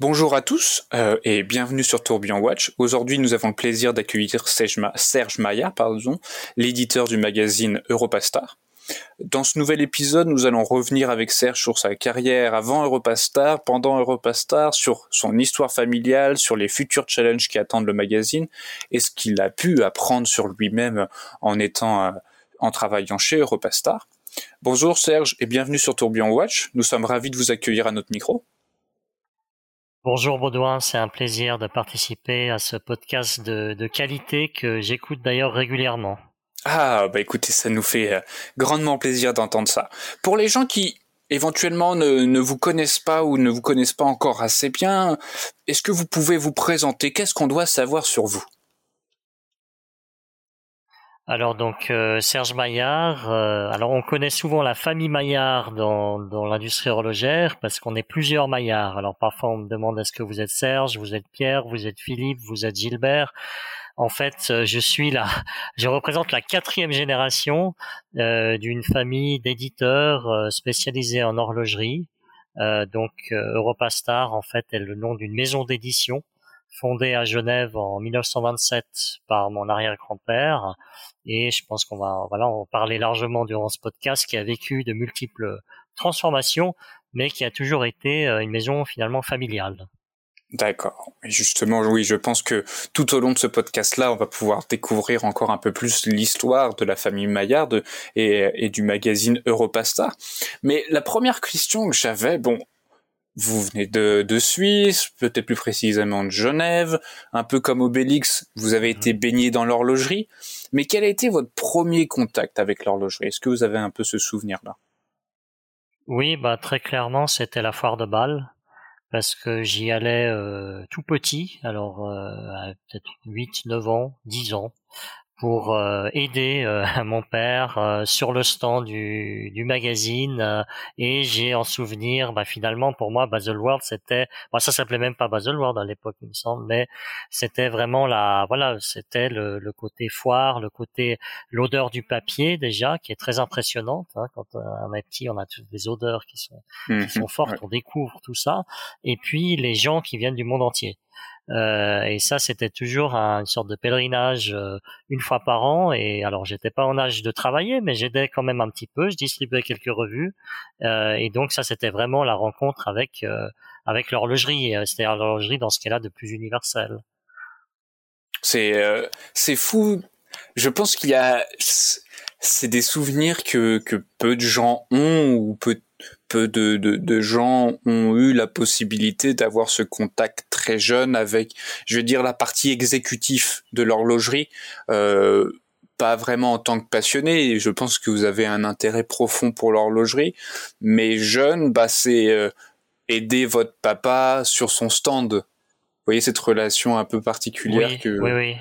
Bonjour à tous euh, et bienvenue sur Tourbillon Watch. Aujourd'hui, nous avons le plaisir d'accueillir Serge Maillard, pardon, l'éditeur du magazine Europastar. Dans ce nouvel épisode, nous allons revenir avec Serge sur sa carrière avant Europastar, pendant Europastar, sur son histoire familiale, sur les futurs challenges qui attendent le magazine et ce qu'il a pu apprendre sur lui-même en étant, euh, en travaillant chez Europastar. Bonjour Serge et bienvenue sur Tourbillon Watch. Nous sommes ravis de vous accueillir à notre micro. Bonjour Baudouin, c'est un plaisir de participer à ce podcast de, qualité que j'écoute d'ailleurs régulièrement. Ah, bah écoutez, ça nous fait euh, grandement plaisir d'entendre ça. Pour les gens qui éventuellement ne, ne, vous connaissent pas ou ne vous connaissent pas encore assez bien, est-ce que vous pouvez vous présenter? Qu'est-ce qu'on doit savoir sur vous? Alors donc euh, Serge Maillard, euh, alors on connaît souvent la famille Maillard dans, l'industrie horlogère parce qu'on est plusieurs Maillard. Alors parfois on me demande est-ce que vous êtes Serge, vous êtes Pierre, vous êtes Philippe, vous êtes Gilbert? En fait, euh, je suis là, je représente la quatrième génération d'une famille d'éditeurs spécialisés en horlogerie. donc Europastar en fait est le nom d'une maison d'édition fondée à Genève en 1927 par mon arrière-grand-père et je pense qu'on va voilà en parler largement durant ce podcast qui a vécu de multiples transformations mais qui a toujours été euh, une maison finalement familiale. D'accord. Et justement, oui, je pense que tout au long de ce podcast-là, on va pouvoir découvrir encore un peu plus l'histoire de la famille Maillard et, du magazine Europasta. Mais la première question que j'avais, bon, vous venez de, de Suisse, peut-être plus précisément de Genève, un peu comme Obélix, vous avez été mhm. baigné dans l'horlogerie. Mais quel a été votre premier contact avec l'horlogerie? Est-ce que vous avez un peu ce souvenir-là? Oui, bah très clairement, c'était la foire de Bâle parce que j'y allais euh, tout petit, alors euh, peut-être 8, 9 ans, 10 ans, pour euh, aider euh, mon père euh, sur le stand du, du magazine et j'ai en souvenir bah, finalement pour moi Baselworld c'était bah, ça s'appelait même pas Baselworld à l'époque il me semble mais c'était vraiment la voilà c'était le, le, côté foire le côté l'odeur du papier déjà qui est très impressionnante hein, quand on est petit on a toutes des odeurs qui sont qui mmh sont fortes on découvre tout ça et puis les gens qui viennent du monde entier euh, et ça, c'était toujours une sorte de pèlerinage euh, une fois par an. Et alors, j'étais pas en âge de travailler, mais j'aidais quand même un petit peu. Je distribuais quelques revues. Euh, et donc, ça, c'était vraiment la rencontre avec avec l'horlogerie, c'est-à-dire l'horlogerie dans ce qu'elle a de plus universel. C'est c'est fou. Je pense qu'il y a c'est des souvenirs que que peu de gens ont ou peu peu de, de, de, gens ont eu la possibilité d'avoir ce contact très jeune avec, je veux dire, la partie exécutive de l'horlogerie. Euh, pas vraiment en tant que passionné, je pense que vous avez un intérêt profond pour l'horlogerie, mais jeune, bah c'est euh, aider votre papa sur son stand. Vous voyez cette relation un peu particulière que. Oui, oui.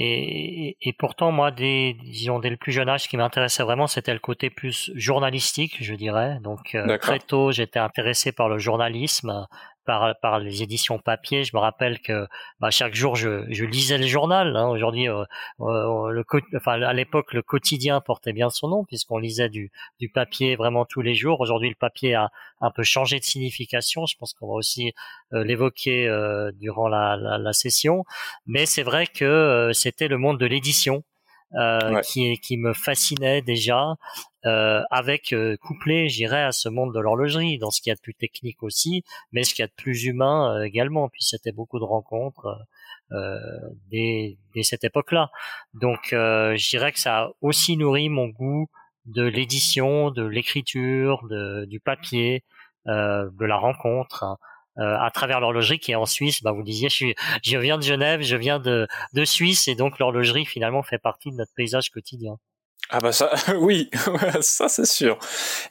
Et, et, pourtant, moi, dès, disons, dès le plus jeune âge, ce qui m'intéressait vraiment, c'était le côté plus journalistique, je dirais. Donc, euh, très tôt, j'étais intéressé par le journalisme, par, par les éditions papier. Je me rappelle que bah, chaque jour je, je lisais le journal. Hein. Aujourd'hui, euh, euh, le enfin à l'époque le quotidien portait bien son nom puisqu'on lisait du, du papier vraiment tous les jours. Aujourd'hui, le papier a un peu changé de signification. Je pense qu'on va aussi euh, l'évoquer durant la, la, la, session. Mais c'est vrai que c'était le monde de l'édition. Euh, qui, qui me fascinait déjà, euh, avec euh, couplé, j'irais, à ce monde de l'horlogerie, dans ce qu'il y a de plus technique aussi, mais ce qu'il y a de plus humain euh, également. Puis c'était beaucoup de rencontres euh, dès, dès cette époque-là. Donc, je dirais que ça a aussi nourri mon goût de l'édition, de l'écriture, du papier, de la rencontre. Euh, à travers l'horlogerie qui est en Suisse. Bah, vous disiez, je, suis, je viens de Genève, je viens de, de Suisse, et donc l'horlogerie finalement fait partie de notre paysage quotidien. Ah bah ça, oui, ça c'est sûr.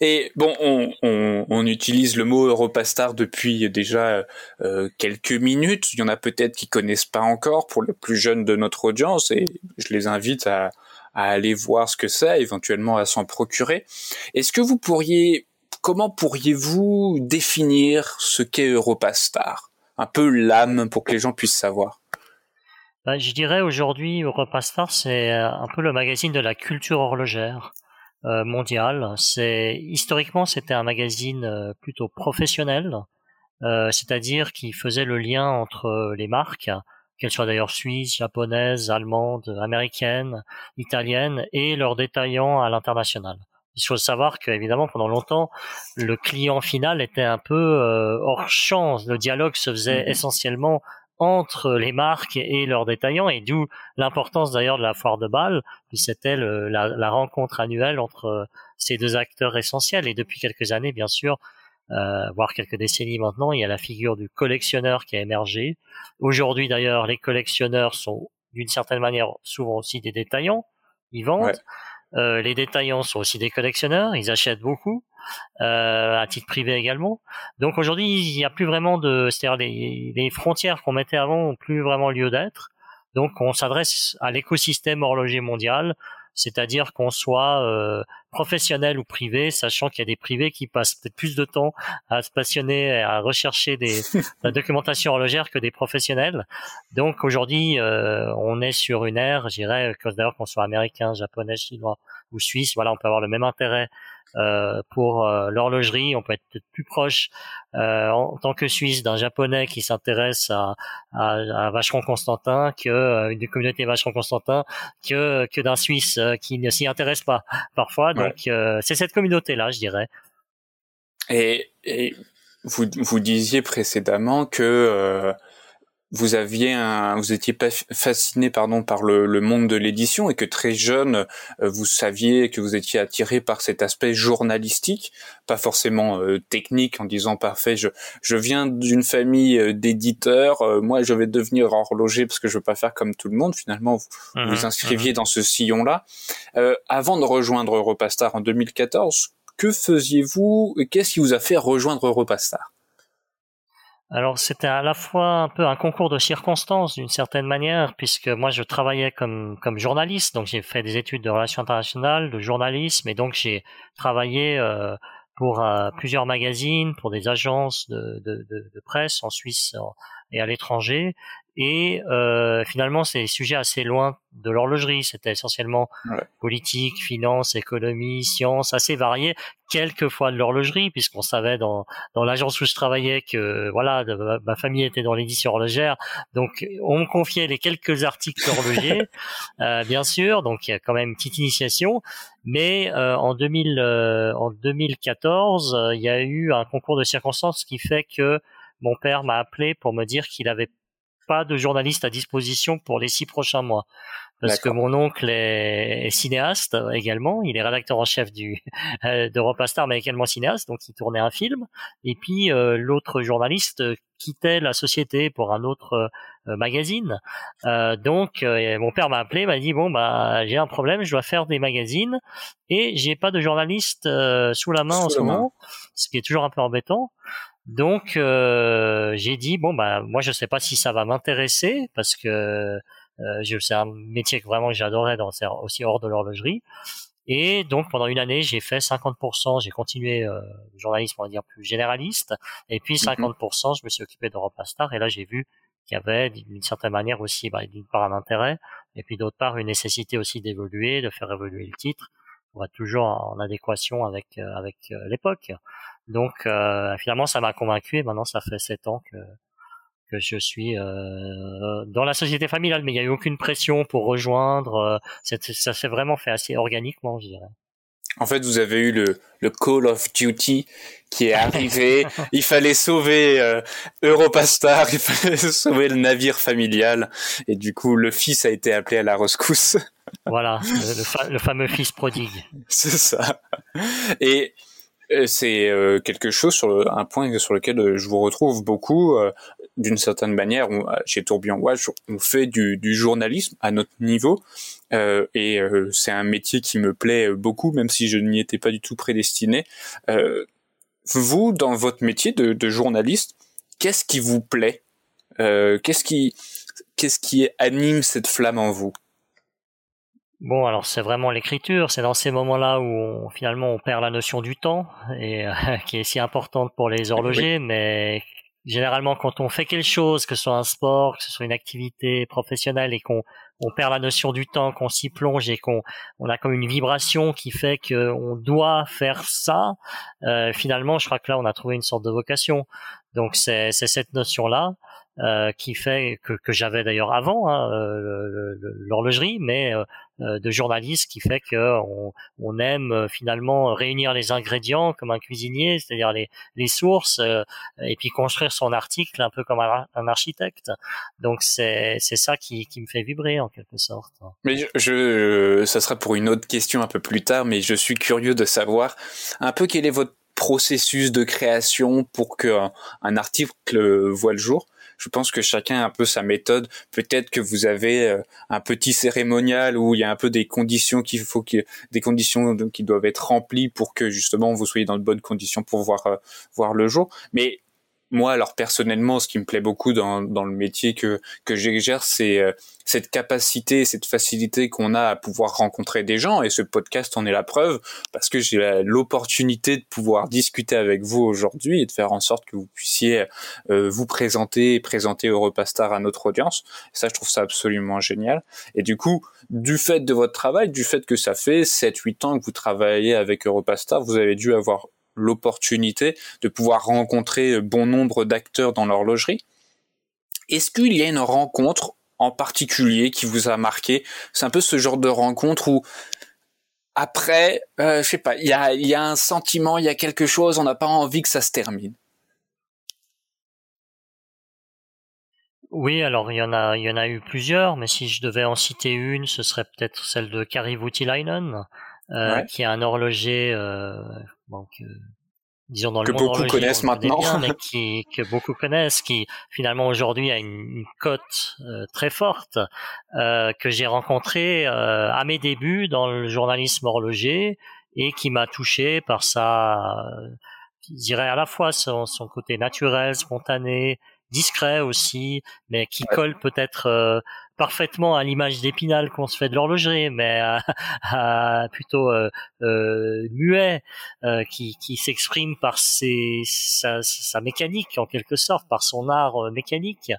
Et bon, on, on, on, utilise le mot Europastar depuis déjà euh, quelques minutes. Il y en a peut-être qui connaissent pas encore pour les plus jeunes de notre audience, et je les invite à, à aller voir ce que c'est, éventuellement à s'en procurer. Est-ce que vous pourriez comment pourriez-vous définir ce qu'est Europastar? Un peu l'âme pour que les gens puissent savoir. Bah, je dirais aujourd'hui Europastar c'est euh, un peu le magazine de la culture horlogère euh, mondiale. C'est historiquement c'était un magazine euh, plutôt professionnel c'est-à-dire qui faisait le lien entre les marques, qu'elles soient d'ailleurs suisses, japonaises, allemandes, américaines, italiennes, et leurs détaillants à l'international. Il faut savoir qu'évidemment, pendant longtemps, le client final était un peu euh, hors champ. Le dialogue se faisait mm-hmm. essentiellement entre les marques et leurs détaillants, et d'où l'importance d'ailleurs de la foire de Bâle, puis c'était la, la, rencontre annuelle entre ces deux acteurs essentiels. Et depuis quelques années, bien sûr, euh, voire quelques décennies maintenant, il y a la figure du collectionneur qui a émergé. Aujourd'hui d'ailleurs, les collectionneurs sont d'une certaine manière souvent aussi des détaillants, ils vendent. Euh, les détaillants sont aussi des collectionneurs, ils achètent beaucoup, euh, à titre privé également. Donc aujourd'hui, il n'y a plus vraiment de, c'est-à-dire les, les frontières qu'on mettait avant n'ont plus vraiment lieu d'être. Donc on s'adresse à l'écosystème horloger mondial c'est-à-dire qu'on soit euh, professionnel ou privé, sachant qu'il y a des privés qui passent peut-être plus de temps à se passionner, à rechercher des, la documentation horlogère que des professionnels. Donc aujourd'hui, euh, on est sur une ère, je dirais, d'ailleurs qu'on soit américain, japonais, chinois ou suisse, voilà, on peut avoir le même intérêt euh, pour euh, l'horlogerie. On peut être plus proche euh, en tant que Suisse d'un japonais qui s'intéresse à, à, à, Vacheron Constantin que une communauté Vacheron Constantin que que d'un Suisse qui ne s'y intéresse pas parfois. Donc c'est cette communauté là, je dirais. Et, et vous, vous disiez précédemment que vous aviez un, vous étiez fasciné pardon par le, le monde de l'édition et que très jeune euh, vous saviez que vous étiez attiré par cet aspect journalistique, pas forcément euh, technique en disant parfait je je viens d'une famille euh, d'éditeurs, moi je vais devenir horloger parce que je veux pas faire comme tout le monde. Finalement vous vous mmh inscriviez mmh dans ce sillon là. avant de rejoindre Europastar en 2014, que faisiez-vous et qu'est-ce qui vous a fait rejoindre Europastar? Alors c'était à la fois un peu un concours de circonstances d'une certaine manière, puisque moi je travaillais comme, comme journaliste, donc j'ai fait des études de relations internationales, de journalisme, et donc j'ai travaillé euh, pour euh, plusieurs magazines, pour des agences de, de, de, de presse en Suisse et à l'étranger, et euh, finalement, c'est des sujets assez loin de l'horlogerie. C'était essentiellement politique, finance, économie, sciences, assez variés. Quelquefois de l'horlogerie, puisqu'on savait dans, dans l'agence où je travaillais que voilà, ma famille était dans l'édition horlogère. Donc, on me confiait les quelques articles horlogers, euh, bien sûr. Donc, il y a quand même une petite initiation. Mais euh, en, 2000, euh, en 2014, euh, il y a eu un concours de circonstances qui fait que mon père m'a appelé pour me dire qu'il avait pas de journaliste à disposition pour les six prochains mois. Parce que mon oncle est, cinéaste également, il est rédacteur en chef du euh, d'Europa Star, mais également cinéaste, donc il tournait un film. Et puis euh, l'autre journaliste quittait la société pour un autre euh, magazine. donc mon père m'a appelé, m'a dit bon bah j'ai un problème, je dois faire des magazines et j'ai pas de journaliste sous la main en ce moment, ce qui est toujours un peu embêtant. Donc euh, j'ai dit bon bah moi je sais pas si ça va m'intéresser parce que euh, c'est un métier que vraiment j'adorais dans aussi hors de l'horlogerie. Et donc pendant une année j'ai fait 50%, j'ai continué euh, le journalisme on va dire plus généraliste, et puis 50% mhm. je me suis occupé d'Europa Star et là j'ai vu qu'il y avait d'une certaine manière aussi bah, d'une part un intérêt et puis d'autre part une nécessité aussi d'évoluer, de faire évoluer le titre pour être toujours en adéquation avec euh, avec euh, l'époque. Donc euh, finalement, ça m'a convaincu et maintenant ça fait sept ans que que je suis euh, dans la société familiale, mais il n'y a eu aucune pression pour rejoindre. Euh, ça s'est vraiment fait assez organiquement, je dirais. En fait, vous avez eu le, le Call of Duty qui est arrivé. il fallait sauver euh, Europastar, il fallait sauver le navire familial, et du coup, le fils a été appelé à la rescousse. voilà, le, le fameux fils prodigue. C'est ça. Et euh, c'est euh, quelque chose sur un point sur lequel euh, je vous retrouve beaucoup. D'une certaine manière, chez Tourbillon Watch, on fait du, du, journalisme à notre niveau, et c'est un métier qui me plaît beaucoup, même si je n'y étais pas du tout prédestiné. vous, dans votre métier de, de journaliste, qu'est-ce qui vous plaît? Qu'est-ce qui, qu'est-ce qui anime cette flamme en vous? Bon, alors c'est vraiment l'écriture. C'est dans ces moments-là où on, finalement on perd la notion du temps et euh, qui est si importante pour les horlogers. Mais généralement, quand on fait quelque chose, que ce soit un sport, que ce soit une activité professionnelle, et qu'on on perd la notion du temps, qu'on s'y plonge et qu'on on a comme une vibration qui fait qu'on doit faire ça. Euh, finalement, je crois que là, on a trouvé une sorte de vocation. Donc c'est cette notion-là euh, qui fait que, que j'avais d'ailleurs avant hein, euh, l'horlogerie, mais euh, de journaliste qui fait que on, on, aime finalement réunir les ingrédients comme un cuisinier, c'est-à-dire les, les sources, et puis construire son article un peu comme un, architecte. Donc c'est c'est ça qui, qui me fait vibrer en quelque sorte. Mais je, je, ça sera pour une autre question un peu plus tard, mais je suis curieux de savoir un peu quel est votre processus de création pour que un article voit le jour je pense que chacun a un peu sa méthode. Peut-être que vous avez euh, un petit cérémonial où il y a un peu des conditions qu'il faut que des conditions qui doivent être remplies pour que justement vous soyez dans de bonnes conditions pour voir euh, voir le jour. Mais moi, alors personnellement, ce qui me plaît beaucoup dans, dans le métier que, que j'exerce, c'est euh, cette capacité, cette facilité qu'on a à pouvoir rencontrer des gens. Et ce podcast en est la preuve, parce que j'ai l'opportunité de pouvoir discuter avec vous aujourd'hui et de faire en sorte que vous puissiez euh, vous présenter et présenter Europastar à notre audience. Et ça, je trouve ça absolument génial. Et du coup, du fait de votre travail, du fait que ça fait 7-8 ans que vous travaillez avec Europastar, vous avez dû avoir l'opportunité de pouvoir rencontrer bon nombre d'acteurs dans l'horlogerie. Est-ce qu'il y a une rencontre en particulier qui vous a marqué? C'est un peu ce genre de rencontre où après, euh, je sais pas, il y a, y a un sentiment, il y a quelque chose, on n'a pas envie que ça se termine. Oui, alors il y en a, il y en a eu plusieurs, mais si je devais en citer une, ce serait peut-être celle de Kari Voutilainen, euh, qui est un horloger euh, donc, euh, disons dans que le monde beaucoup connaissent maintenant, mais qui, que beaucoup connaissent, qui finalement aujourd'hui a une, cote très forte, que j'ai rencontré à mes débuts dans le journalisme horloger et qui m'a touché par sa, je dirais à la fois son, son côté naturel, spontané, discret aussi, mais qui colle peut-être parfaitement à l'image d'Épinal qu'on se fait de l'horlogerie, mais plutôt euh, euh, muet, euh, qui, qui s'exprime par ses, sa, sa, mécanique en quelque sorte, par son art euh, mécanique.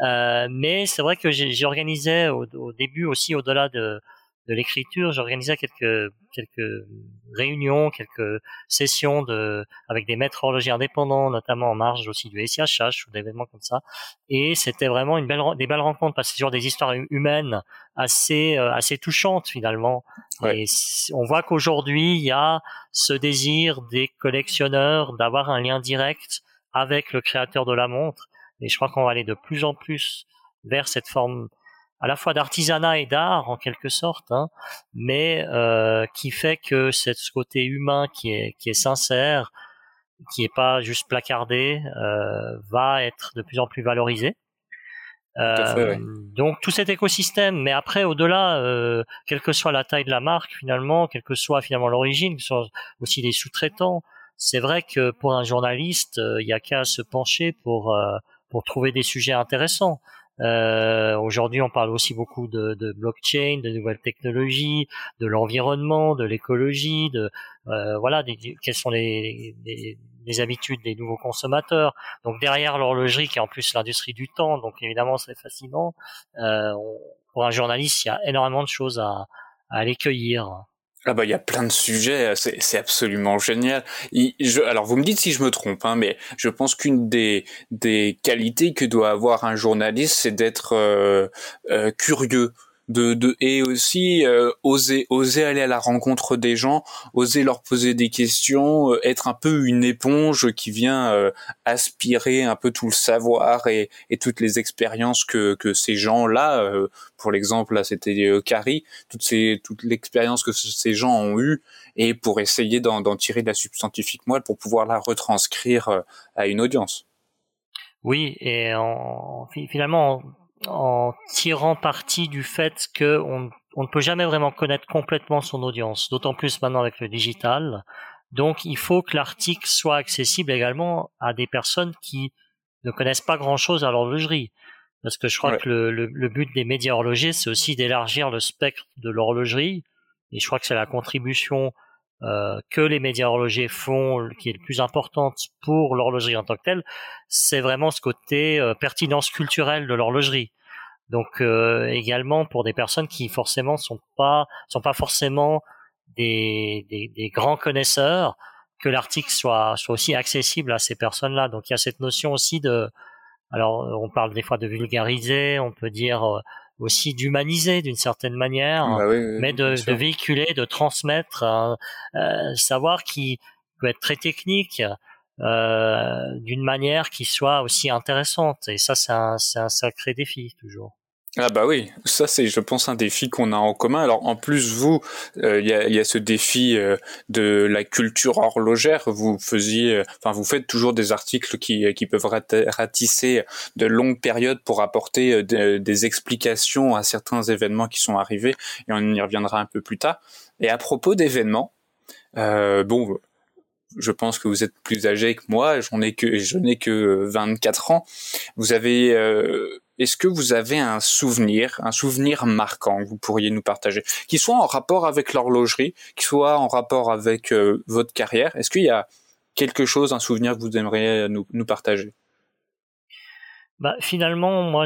Euh, mais c'est vrai que j'ai organisé au, au, début aussi, au-delà de, de l'écriture, j'organisais quelques quelques réunions, quelques sessions de avec des maîtres horlogers indépendants, notamment en marge aussi du SIHH ou d'événements comme ça. Et c'était vraiment une belle des belles rencontres parce que c'est toujours des histoires humaines assez euh, assez touchantes finalement. Et on voit qu'aujourd'hui il y a ce désir des collectionneurs d'avoir un lien direct avec le créateur de la montre. Et je crois qu'on va aller de plus en plus vers cette forme à la fois d'artisanat et d'art en quelque sorte, hein, mais euh, qui fait que ce côté humain qui est qui est sincère, qui est pas juste placardé, euh, va être de plus en plus valorisé. Euh, donc tout cet écosystème, mais après au-delà, euh, quelle que soit la taille de la marque finalement, quelle que soit finalement l'origine, que soit aussi des sous-traitants, c'est vrai que pour un journaliste, euh, il y a qu'à se pencher pour euh, pour trouver des sujets intéressants. Euh, Aujourd'hui, on parle aussi beaucoup de, de, blockchain, de nouvelles technologies, de l'environnement, de l'écologie, de euh, voilà, des, quelles sont les, les, les, habitudes des nouveaux consommateurs. Donc derrière l'horlogerie, qui est en plus l'industrie du temps, donc évidemment c'est fascinant. Euh, pour un journaliste, il y a énormément de choses à, à aller cueillir. Ah bah il y a plein de sujets, c'est absolument génial. alors vous me dites si je me trompe, hein, mais je pense qu'une des des qualités que doit avoir un journaliste, c'est d'être euh, euh, curieux de, de et aussi euh, oser oser aller à la rencontre des gens, oser leur poser des questions, euh, être un peu une éponge qui vient euh, aspirer un peu tout le savoir et, et toutes les expériences que, que ces gens là pour l'exemple là c'était Carrie toutes ces toute l'expérience que ces gens ont eu et pour essayer d'en tirer de la substantifique moelle pour pouvoir la retranscrire à une audience. Oui, et en, finalement, en tirant parti du fait qu'on on ne peut jamais vraiment connaître complètement son audience, d'autant plus maintenant avec le digital. Donc il faut que l'article soit accessible également à des personnes qui ne connaissent pas grand-chose à l'horlogerie. Parce que je crois que le, le, but des médias horlogers, c'est aussi d'élargir le spectre de l'horlogerie. Et je crois que c'est la contribution euh, que les médias horlogers font, qui est le plus importante pour l'horlogerie en tant que telle, c'est vraiment ce côté euh, pertinence culturelle de l'horlogerie. Donc euh, également pour des personnes qui forcément sont pas sont pas forcément des, des, des grands connaisseurs, que l'article soit soit aussi accessible à ces personnes-là. Donc il y a cette notion aussi de alors on parle des fois de vulgariser, on peut dire euh, aussi d'humaniser d'une certaine manière, bah mais de, de, véhiculer, de transmettre un euh, savoir qui peut être très technique euh, d'une manière qui soit aussi intéressante. Et ça, c'est un, un sacré défi toujours. Ah bah oui, ça c'est je pense un défi qu'on a en commun. Alors en plus vous, euh, il y, a, y, a, ce défi euh, de la culture horlogère. Vous faisiez, enfin vous faites toujours des articles qui, qui peuvent ratisser de longues périodes pour apporter des explications à certains événements qui sont arrivés. Et on y reviendra un peu plus tard. Et à propos d'événements, bon, je pense que vous êtes plus âgé que moi. J'en ai que je n'ai que 24 ans. Vous avez est-ce que vous avez un souvenir, un souvenir marquant que vous pourriez nous partager, qui soit en rapport avec l'horlogerie, qui soit en rapport avec euh, votre carrière Est-ce qu'il y a quelque chose, un souvenir que vous aimeriez nous, partager? Bah, finalement, moi,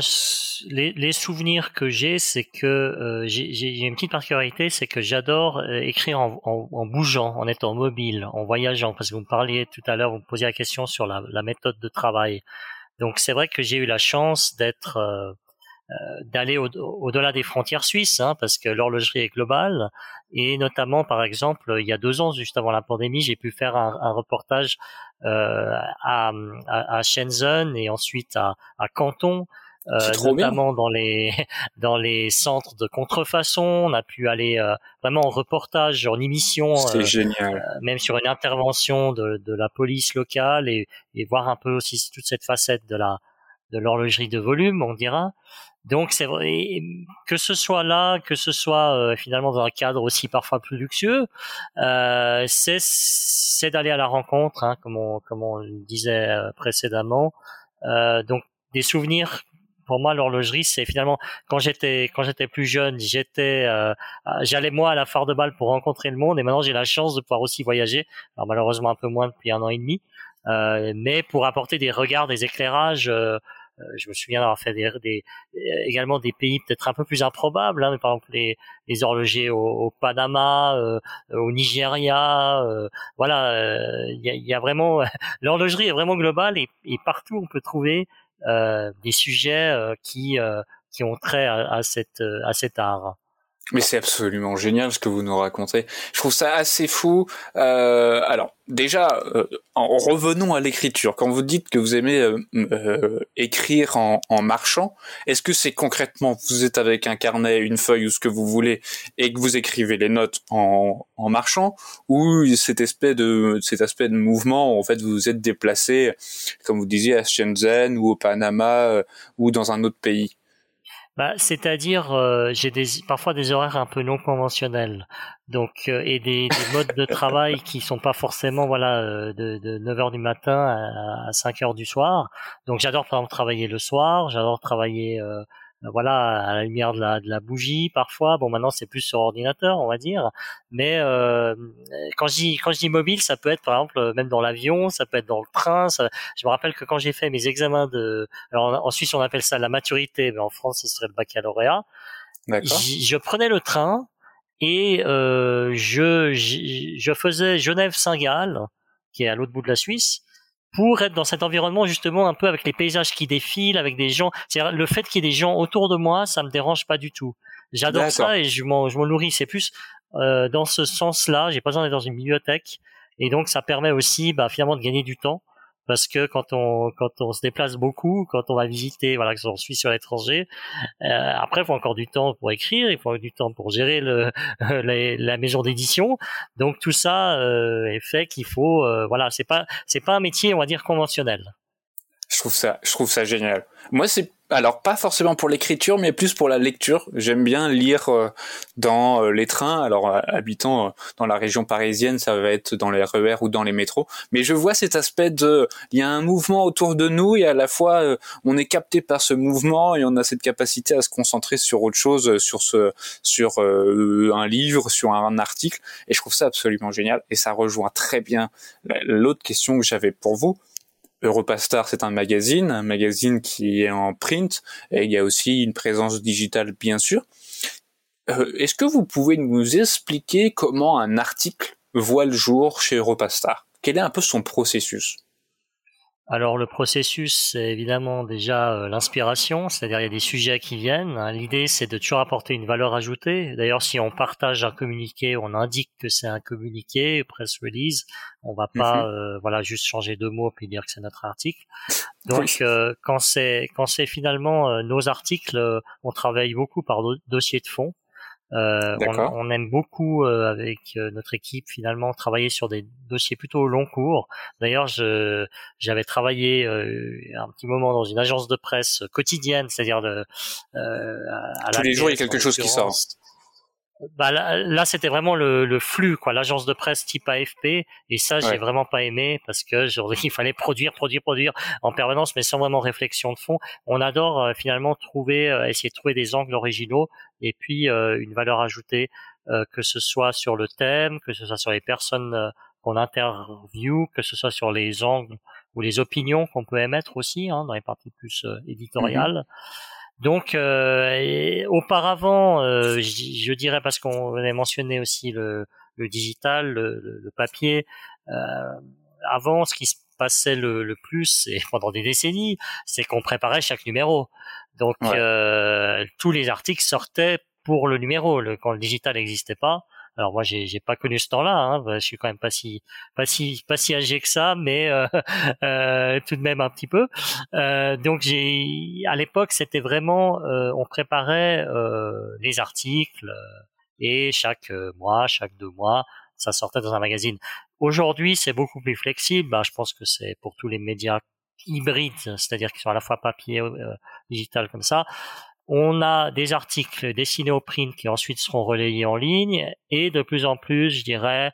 les, souvenirs que j'ai, c'est que euh, j'ai une petite particularité, c'est que j'adore euh, écrire en, bougeant, en étant mobile, en voyageant. Parce que vous me parliez tout à l'heure, vous me posiez la question sur la méthode de travail. Donc c'est vrai que j'ai eu la chance d'être euh, euh, d'aller au-delà des frontières suisses, hein, parce que l'horlogerie est globale. Et notamment, par exemple, il y a deux ans, juste avant la pandémie, j'ai pu faire un, reportage euh, à, à, à, Shenzhen et ensuite à, à Canton euh, notamment dans les dans les centres de contrefaçon. On a pu aller euh, vraiment en reportage, en émission, euh, génial. même sur une intervention de, de la police locale et, et voir un peu aussi toute cette facette de la de l'horlogerie de volume, on dira. Donc c'est vrai que ce soit là, que ce soit finalement dans un cadre aussi parfois plus luxueux, euh, c'est c'est d'aller à la rencontre, hein, comme on comme on le disait précédemment. Euh, donc des souvenirs pour moi l'horlogerie c'est finalement quand j'étais quand j'étais plus jeune j'étais euh, j'allais moi à la foire de balle pour rencontrer le monde et maintenant j'ai la chance de pouvoir aussi voyager. Alors malheureusement un peu moins depuis un an et demi. Euh, mais pour apporter des regards des éclairages euh, euh je me souviens d'avoir fait des, des, également des pays peut-être un peu plus improbables, hein, mais par exemple les, les horlogers au, au Panama, euh, au Nigeria, euh, voilà, il y a, y, a, vraiment l'horlogerie est vraiment globale et, et, partout on peut trouver euh, des sujets euh, qui euh, qui ont trait à, à à cet art. Mais c'est absolument génial ce que vous nous racontez. Je trouve ça assez fou. Euh, alors déjà, euh, en revenons à l'écriture. Quand vous dites que vous aimez euh, euh écrire en, marchant, est-ce que c'est concrètement vous êtes avec un carnet, une feuille ou ce que vous voulez et que vous écrivez les notes en, en marchant, ou cet aspect de cet aspect de mouvement, en fait vous vous êtes déplacé, comme vous disiez, à Shenzhen ou au Panama euh, ou dans un autre pays? Bah, c'est-à-dire, euh, j'ai des, parfois des horaires un peu non conventionnels, donc euh, et des, des, modes de travail qui sont pas forcément voilà euh, de, de 9 heures du matin à, à 5 heures du soir. Donc j'adore par exemple travailler le soir, j'adore travailler euh, voilà à la lumière de la, de la bougie parfois. Bon maintenant c'est plus sur ordinateur on va dire. Mais euh, quand je dis quand je dis mobile ça peut être par exemple même dans l'avion ça peut être dans le train ça, je me rappelle que quand j'ai fait mes examens de alors en Suisse on appelle ça la maturité mais en France ce serait le baccalauréat. Je prenais le train et euh, je, je faisais Genève-Saint-Gall qui est à l'autre bout de la Suisse pour être dans cet environnement justement un peu avec les paysages qui défilent, avec des gens. C'est le fait qu'il y ait des gens autour de moi, ça me dérange pas du tout. J'adore ça et je m'en je nourris. C'est plus euh, dans ce sens-là. J'ai pas besoin d'être dans une bibliothèque et donc ça permet aussi bah, finalement de gagner du temps parce que quand on quand on se déplace beaucoup, quand on va visiter, voilà, que on suit sur l'étranger, euh, après il faut encore du temps pour écrire, il faut du temps pour gérer le la, la maison d'édition. Donc tout ça euh, est fait qu'il faut, euh, voilà, c'est pas c'est pas un métier on va dire conventionnel. Je trouve ça, je trouve ça génial. Moi, c'est alors pas forcément pour l'écriture, mais plus pour la lecture. J'aime bien lire euh, dans euh, les trains. Alors euh, habitant dans la région parisienne, ça va être dans les RER ou dans les métros. Mais je vois cet aspect de, il y a un mouvement autour de nous et à la fois on est capté par ce mouvement et on a cette capacité à se concentrer sur autre chose, sur ce, sur un livre, sur un article. Et je trouve ça absolument génial. Et ça rejoint très bien l'autre question que j'avais pour vous Europastar, c'est un magazine, un magazine qui est en print, et il y a aussi une présence digitale, bien sûr. Euh, est-ce que vous pouvez nous expliquer comment un article voit le jour chez Europastar? Quel est un peu son processus? Alors le processus, c'est évidemment déjà euh, l'inspiration, c'est-à-dire il y a des sujets qui viennent. Hein. L'idée, c'est de toujours apporter une valeur ajoutée. D'ailleurs, si on partage un communiqué, on indique que c'est un communiqué, press release. On va pas, mhm. euh, voilà, juste changer deux mots puis dire que c'est notre article. Donc, euh, quand c'est quand c'est finalement nos articles, on travaille beaucoup par dossier de fond. Euh, on, on, aime beaucoup euh, avec euh, notre équipe finalement travailler sur des dossiers plutôt long cours. D'ailleurs, je j'avais travaillé euh, un petit moment dans une agence de presse quotidienne, c'est-à-dire de à, tous les jours il y a quelque chose qui sort bah là, c'était vraiment le, le, flux, quoi, l'agence de presse type AFP, et ça, j'ai vraiment pas aimé parce que il fallait produire, produire, produire en permanence, mais sans vraiment réflexion de fond. On adore euh, finalement trouver, euh, essayer de trouver des angles originaux et puis euh, une valeur ajoutée, que ce soit sur le thème, que ce soit sur les personnes qu'on interview, que ce soit sur les angles ou les opinions qu'on peut émettre aussi hein, dans les parties plus éditoriales. Mm-hmm. Donc, euh, auparavant, euh, je, dirais parce qu'on avait mentionné aussi le, le digital, le, le papier. Euh, avant, ce qui se passait le, le plus, et pendant des décennies, c'est qu'on préparait chaque numéro. Donc, euh, tous les articles sortaient pour le numéro. Le, quand le digital n'existait pas, alors moi j'ai j'ai pas connu ce temps-là, hein, je suis quand même pas si pas si pas si âgé que ça, mais euh, euh, tout de même un petit peu. Euh, donc j'ai à l'époque c'était vraiment euh, on préparait euh, les articles et chaque mois, chaque deux mois, ça sortait dans un magazine. Aujourd'hui c'est beaucoup plus flexible. Ben, je pense que c'est pour tous les médias hybrides, c'est-à-dire qui sont à la fois papier, digital comme ça. On a des articles dessinés au print qui ensuite seront relayés en ligne et de plus en plus, je dirais,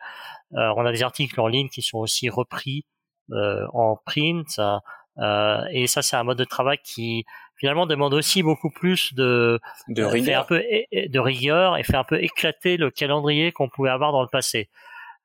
euh, on a des articles en ligne qui sont aussi repris euh, en print. Euh, et ça, c'est un mode de travail qui finalement demande aussi beaucoup plus de, de rigueur. Un peu, de rigueur et fait un peu éclater le calendrier qu'on pouvait avoir dans le passé.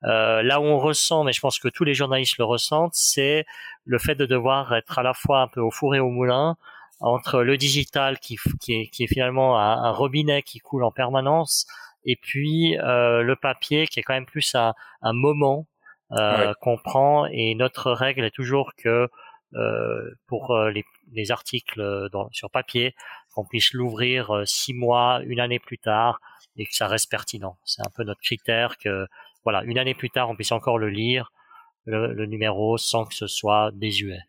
Euh, là où on ressent, mais je pense que tous les journalistes le ressentent, c'est le fait de devoir être à la fois un peu au four et au moulin, entre le digital qui, qui, est, qui est finalement un, robinet qui coule en permanence et puis euh, le papier qui est quand même plus un, un moment euh, qu'on prend et notre règle est toujours que euh, pour euh, les, les articles dans, sur papier qu'on puisse l'ouvrir euh, six mois, une année plus tard et que ça reste pertinent. C'est un peu notre critère que voilà une année plus tard on puisse encore le lire le, le numéro sans que ce soit désuet.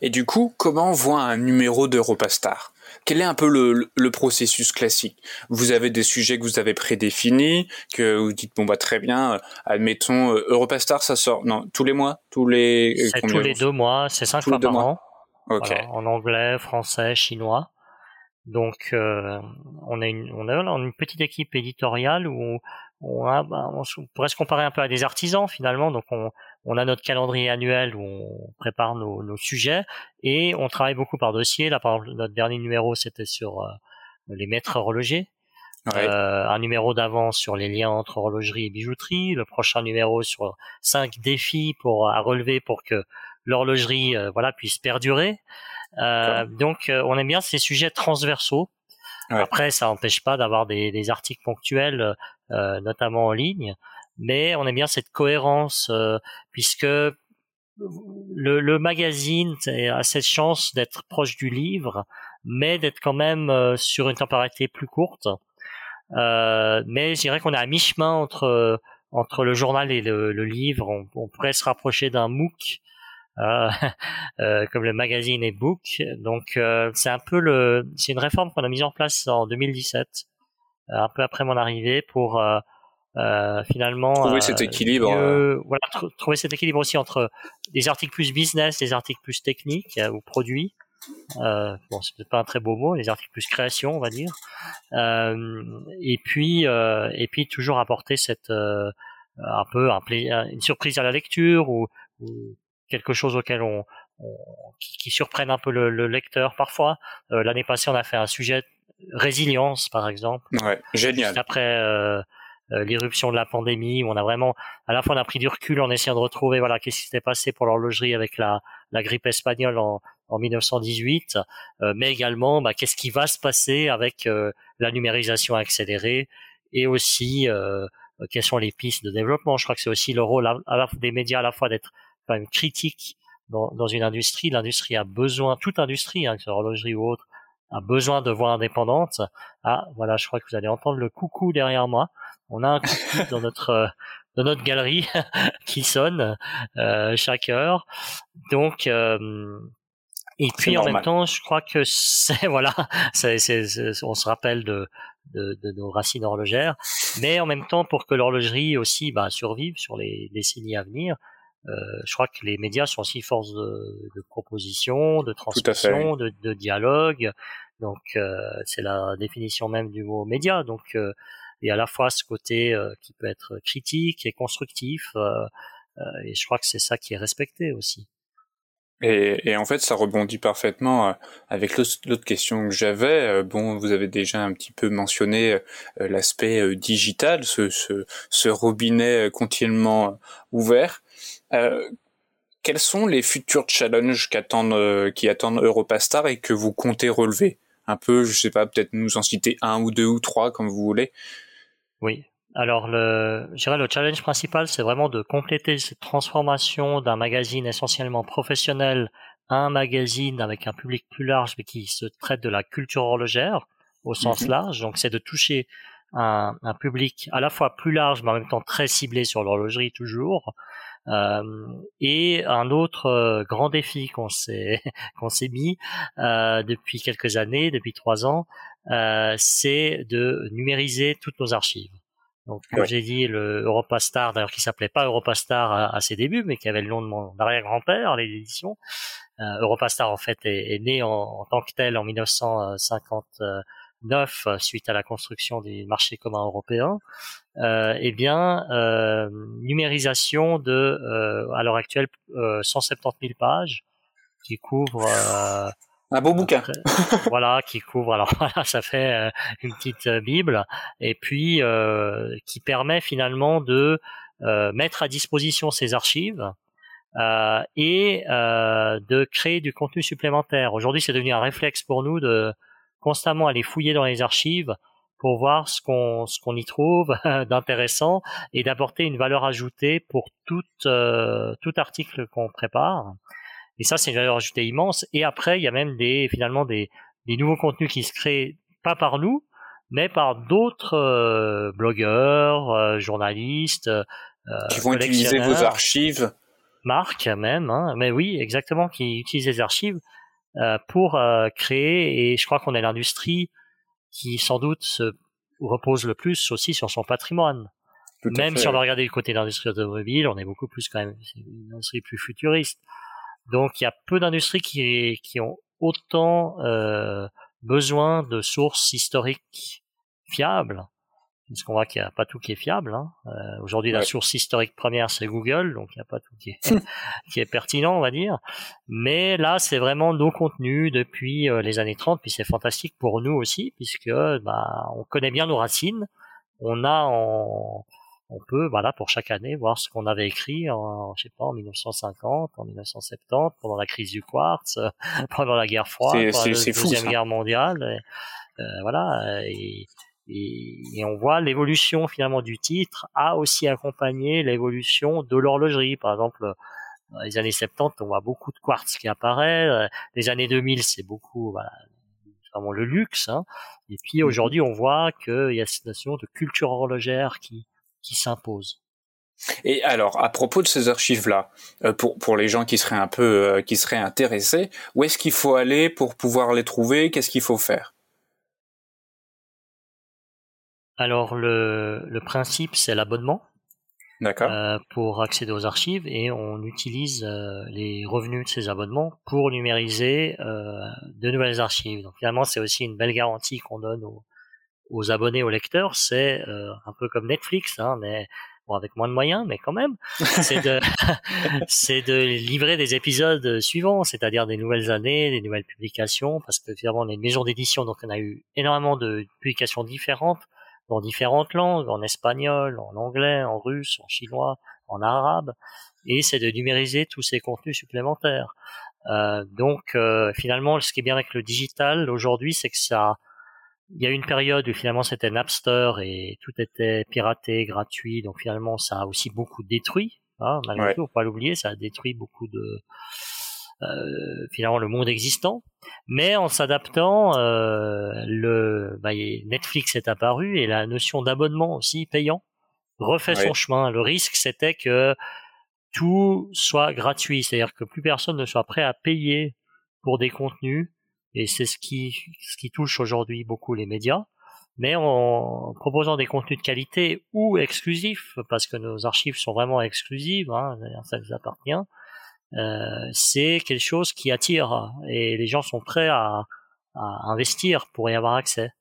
Et du coup, comment on voit un numéro d'Europastar Quel est un peu le, le, processus classique? Vous avez des sujets que vous avez prédéfinis, que vous dites bon bah très bien, euh, admettons euh, Europastar, ça sort non tous les mois, tous les euh, c'est tous les deux mois, c'est cinq fois par an. Ok. en anglais, français, chinois. Donc on a une on a une petite équipe éditoriale où on, a, bah, on pourrait se comparer un peu à des artisans finalement. Donc on, on a notre calendrier annuel où on prépare nos, nos, sujets et on travaille beaucoup par dossier. Là, par exemple, notre dernier numéro, c'était sur euh, les maîtres horlogers. Euh, un numéro d'avance sur les liens entre horlogerie et bijouterie. Le prochain numéro sur cinq défis pour à relever pour que l'horlogerie euh, voilà puisse perdurer. donc, on aime bien ces sujets transversaux. Après, ça n'empêche pas d'avoir des, des, articles ponctuels euh, notamment en ligne. Mais on aime bien cette cohérence euh, puisque le, le, magazine a cette chance d'être proche du livre, mais d'être quand même euh, sur une temporalité plus courte. Euh, mais je dirais qu'on est à mi-chemin entre entre le journal et le, le livre. On, on, pourrait se rapprocher d'un MOOC. Euh, comme le magazine et book donc c'est un peu le c'est une réforme qu'on a mise en place en 2017 euh, un peu après mon arrivée pour euh, euh, finalement trouver cet équilibre voilà trouver cet équilibre aussi entre des articles plus business des articles plus techniques ou produits euh, bon c'est peut-être pas un très beau mot les articles plus création on va dire euh, et puis euh, et puis toujours apporter cette un peu un une surprise à la lecture ou, ou quelque chose auquel on, on qui, qui, surprenne un peu le, le lecteur parfois l'année passée on a fait un sujet résilience, par exemple. Ouais, génial. après euh, euh, l'irruption de la pandémie, où on a vraiment, à la fois, on a pris du recul en essayant de retrouver, voilà, qu'est-ce qui s'était passé pour l'horlogerie avec la, la grippe espagnole en, en 1918, euh, mais également, bah, qu'est-ce qui va se passer avec la numérisation accélérée et aussi quelles sont les pistes de développement. Je crois que c'est aussi le rôle des médias à la fois d'être quand même critique dans, dans une industrie. L'industrie a besoin, toute industrie, hein, que ce soit horlogerie ou autre, a besoin de voix indépendantes. Ah, voilà, je crois que vous allez entendre le coucou derrière moi. On a un coucou dans notre dans notre galerie qui sonne euh, chaque heure. Donc euh, et puis en même temps, je crois que c'est voilà, c'est, on se rappelle de, de, de, nos racines horlogères, mais en même temps pour que l'horlogerie aussi bah, survive sur les décennies à venir, euh, je crois que les médias sont aussi force de, de proposition, de transmission, de, de, dialogue. Donc euh, c'est la définition même du mot média. Donc euh, il y a à la fois ce côté euh, qui peut être critique et constructif, et je crois que c'est ça qui est respecté aussi. Et, et, en fait, ça rebondit parfaitement avec l'autre question que j'avais. Bon, vous avez déjà un petit peu mentionné l'aspect digital, ce, ce, ce, robinet continuellement ouvert. Euh, quels sont les futurs challenges qui attendent Europastar et que vous comptez relever? Un peu, je sais pas, peut-être nous en citer un ou deux ou trois comme vous voulez. Oui. Alors, le, je dirais le challenge principal, c'est vraiment de compléter cette transformation d'un magazine essentiellement professionnel à un magazine avec un public plus large, mais qui se traite de la culture horlogère au sens mhm. large. Donc, c'est de toucher un, un, public à la fois plus large, mais en même temps très ciblé sur l'horlogerie toujours, euh, et un autre euh, grand défi qu'on s'est qu'on s'est mis euh, depuis quelques années, depuis trois ans, c'est de numériser toutes nos archives. Donc, comme j'ai dit, le Europastar, d'ailleurs qui s'appelait pas Europastar à, à, ses débuts, mais qui avait le nom de mon arrière-grand-père, les éditions. Euh, Europastar, en fait, est, est né en, en, tant que tel en 1959, suite à la construction du marché commun européen euh, eh bien, euh, numérisation de, euh, à l'heure actuelle, 170 000 pages qui couvre un beau bouquin. voilà, qui couvre. Alors voilà, ça fait une petite bible, et puis euh, qui permet finalement de euh, mettre à disposition ces archives euh, et de créer du contenu supplémentaire. Aujourd'hui, c'est devenu un réflexe pour nous de constamment aller fouiller dans les archives pour voir ce qu'on ce qu'on y trouve d'intéressant et d'apporter une valeur ajoutée pour tout euh, tout article qu'on prépare. Et ça, c'est une valeur ajoutée immense. Et après, il y a même des finalement des des nouveaux contenus qui se créent pas par nous, mais par d'autres euh, blogueurs, euh, journalistes, qui vont utiliser vos archives, marques même. Hein, mais oui, exactement, qui utilisent les archives pour créer. Et je crois qu'on est l'industrie qui sans doute se repose le plus aussi sur son patrimoine. même si on va regarder le côté de l'industrie automobile, on est beaucoup plus quand même une industrie plus futuriste. Donc il y a peu d'industries qui, qui ont autant euh, besoin de sources historiques fiables parce qu'on voit qu'il n'y a pas tout qui est fiable. Hein. Euh, Aujourd'hui, la source historique première, c'est Google, donc il n'y a pas tout qui est, qui est pertinent, on va dire. Mais là, c'est vraiment nos contenus depuis euh, les années 30, puis c'est fantastique pour nous aussi, puisque bah, on connaît bien nos racines. On a en, on peut, voilà, pour chaque année, voir ce qu'on avait écrit en, je sais pas, en 1950, en 1970, pendant la crise du quartz, pendant la guerre froide, pendant la deuxième guerre mondiale. Et, euh, voilà. Et, et, on voit l'évolution finalement du titre a aussi accompagné l'évolution de l'horlogerie. Par exemple, dans les années 70, on voit beaucoup de quartz qui apparaît. Les années 2000, c'est beaucoup voilà, vraiment le luxe. Hein. Et puis mmh aujourd'hui, on voit qu'il y a cette notion de culture horlogère qui, qui s'impose. Et alors, à propos de ces archives-là, euh, pour, pour les gens qui seraient un peu, euh, qui seraient intéressés, où est-ce qu'il faut aller pour pouvoir les trouver? Qu'est-ce qu'il faut faire? Alors le, le principe c'est l'abonnement. Euh, pour accéder aux archives et on utilise euh, les revenus de ces abonnements pour numériser euh, de nouvelles archives. Donc finalement c'est aussi une belle garantie qu'on donne aux, aux, abonnés, aux lecteurs. C'est euh, un peu comme Netflix, hein, mais bon avec moins de moyens, mais quand même. c'est de c'est de livrer des épisodes suivants, c'est-à-dire des nouvelles années, des nouvelles publications, parce que finalement on est une maison d'édition, donc on a eu énormément de publications différentes dans différentes langues, en espagnol, en anglais, en russe, en chinois, en arabe, et c'est de numériser tous ces contenus supplémentaires. Euh, donc euh, finalement, ce qui est bien avec le digital aujourd'hui, c'est que ça il y a eu une période où finalement c'était Napster et tout était piraté, gratuit, donc finalement ça a aussi beaucoup détruit. Hein, malgré tout, faut pas l'oublier, ça a détruit beaucoup de finalement le monde existant. Mais en s'adaptant, euh, le bah, Netflix est apparu et la notion d'abonnement aussi payant refait son chemin. Le risque c'était que tout soit gratuit, c'est-à-dire que plus personne ne soit prêt à payer pour des contenus et c'est ce qui, ce qui touche aujourd'hui beaucoup les médias. Mais en proposant des contenus de qualité ou exclusifs, parce que nos archives sont vraiment exclusives, hein, ça nous appartient, euh, c'est quelque chose qui attire et les gens sont prêts à, à investir pour y avoir accès.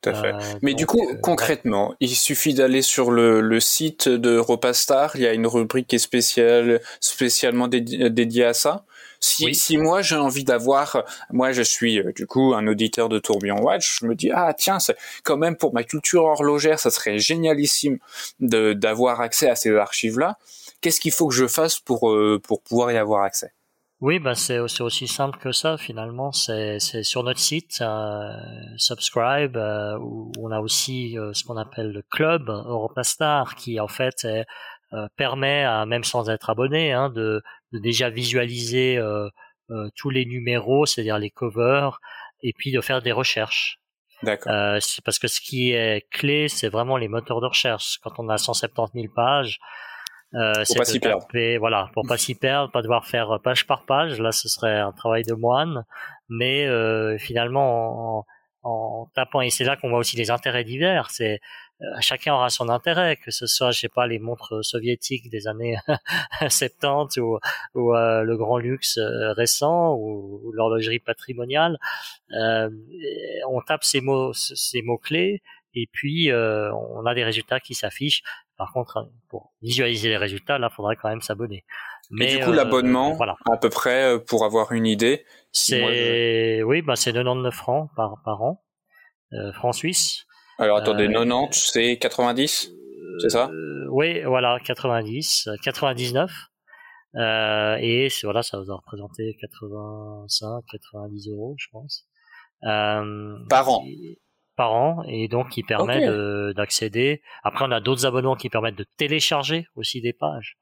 Tout à fait. Euh, Mais du coup, euh, concrètement, il suffit d'aller sur le, le, site de Repastar. Il y a une rubrique qui est spéciale, spécialement dédiée à ça. Si, si moi j'ai envie d'avoir, moi je suis euh, du coup un auditeur de Tourbillon Watch, je me dis ah tiens c'est quand même pour ma culture horlogère ça serait génialissime de d'avoir accès à ces archives là. Qu'est-ce qu'il faut que je fasse pour euh, pour pouvoir y avoir accès? Oui, bah c'est aussi simple que ça finalement. C'est sur notre site euh, Subscribe euh, où on a aussi ce qu'on appelle le club Europastar qui en fait permet à même sans être abonné hein, de de déjà visualiser euh, euh, tous les numéros, c'est-à-dire les covers, et puis de faire des recherches. D'accord. Euh, parce que ce qui est clé, c'est vraiment les moteurs de recherche. Quand on a 170 000 pages, euh, pour pas s'y perdre. Voilà, pour pas s'y perdre, pas devoir faire page par page. Là, ce serait un travail de moine, mais euh, finalement, en, en tapant, et c'est là qu'on voit aussi les intérêts divers. C'est euh, chacun aura son intérêt, que ce soit, je sais pas, les montres soviétiques des années 70 ou, ou euh, le grand luxe euh, récent ou, l'horlogerie patrimoniale. Euh, on tape ces mots, ces mots clés, et puis on a des résultats qui s'affichent. Par contre, pour visualiser les résultats, là, il faudrait quand même s'abonner. Mais du coup, l'abonnement, voilà. à peu près, pour avoir une idée. C'est, oui, bah, c'est 99 francs par, par an, euh, francs suisses. Alors attendez, 90, euh, c'est 90 C'est ça? Euh, Oui, voilà, 90, 99. Euh, et voilà, ça va représenter 85, 90 euros, je pense. par an Par an, et donc qui permet d'accéder. Après, on a d'autres abonnements qui permettent de télécharger aussi des pages.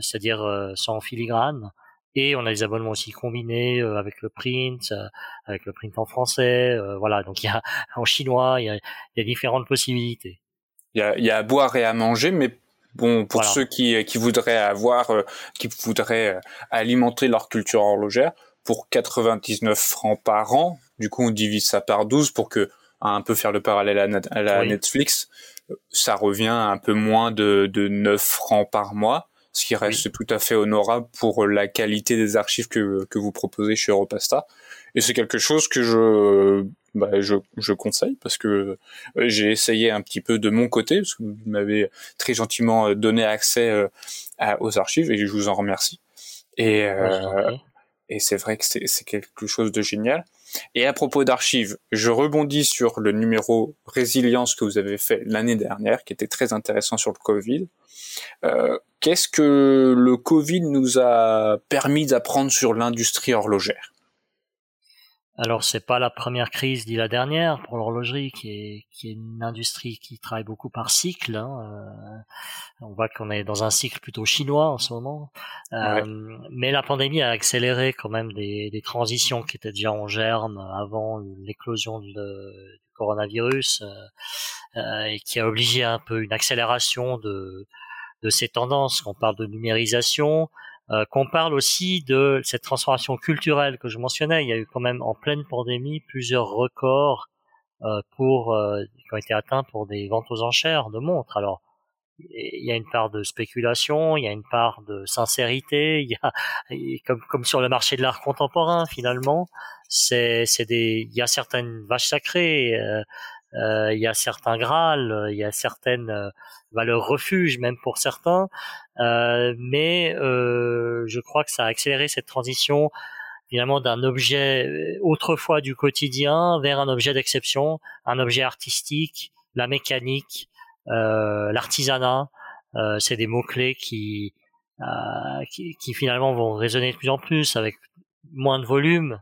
C'est-à-dire sans filigrane et on a des abonnements aussi combinés euh, avec le print, euh, avec le print en français, euh, voilà. Donc il y a en chinois, il y a, il y a différentes possibilités. Il y a, il y a à boire et à manger, mais bon, pour ceux qui, qui voudraient avoir, qui voudraient alimenter leur culture horlogère, pour 99 francs par an, du coup on divise ça par 12 pour que un peu faire le parallèle à, la Netflix, ça revient à un peu moins de, de 9 francs par mois ce qui reste tout à fait honorable pour la qualité des archives que, que vous proposez chez Europasta. Et c'est quelque chose que je, bah, je, je conseille parce que euh, j'ai essayé un petit peu de mon côté, parce que vous m'avez très gentiment euh, donné accès euh, aux archives et je vous en remercie. Et, et c'est vrai que c'est quelque chose de génial. Et à propos d'archives, je rebondis sur le numéro résilience que vous avez fait l'année dernière, qui était très intéressant sur le Covid. Euh, Qu'est-ce que le Covid nous a permis d'apprendre sur l'industrie horlogère? Alors c'est pas la première crise dit la dernière pour l'horlogerie qui est qui est une industrie qui travaille beaucoup par cycle. Hein. Euh, on voit qu'on est dans un cycle plutôt chinois en ce moment. Euh, mais la pandémie a accéléré quand même des, des, transitions qui étaient déjà en germe avant l'éclosion du coronavirus euh, et qui a obligé un peu une accélération de de ces tendances. Qu'on parle de numérisation, euh, qu'on parle aussi de cette transformation culturelle que je mentionnais. Il y a eu quand même en pleine pandémie plusieurs records euh, pour euh, qui ont été atteints pour des ventes aux enchères de montres. Alors il y a une part de spéculation, il y a une part de sincérité, il y a comme sur le marché de l'art contemporain finalement, c'est c'est des il y a certaines vaches sacrées, euh, il y a certains grâles, il y a certaines valeurs refuge même pour certains, euh, mais euh, je crois que ça a accéléré cette transition finalement d'un objet euh, autrefois du quotidien vers un objet d'exception, un objet artistique, la mécanique, euh, l'artisanat. Euh, c'est des mots clés qui, euh, qui, qui finalement vont résonner de plus en plus avec moins de volume,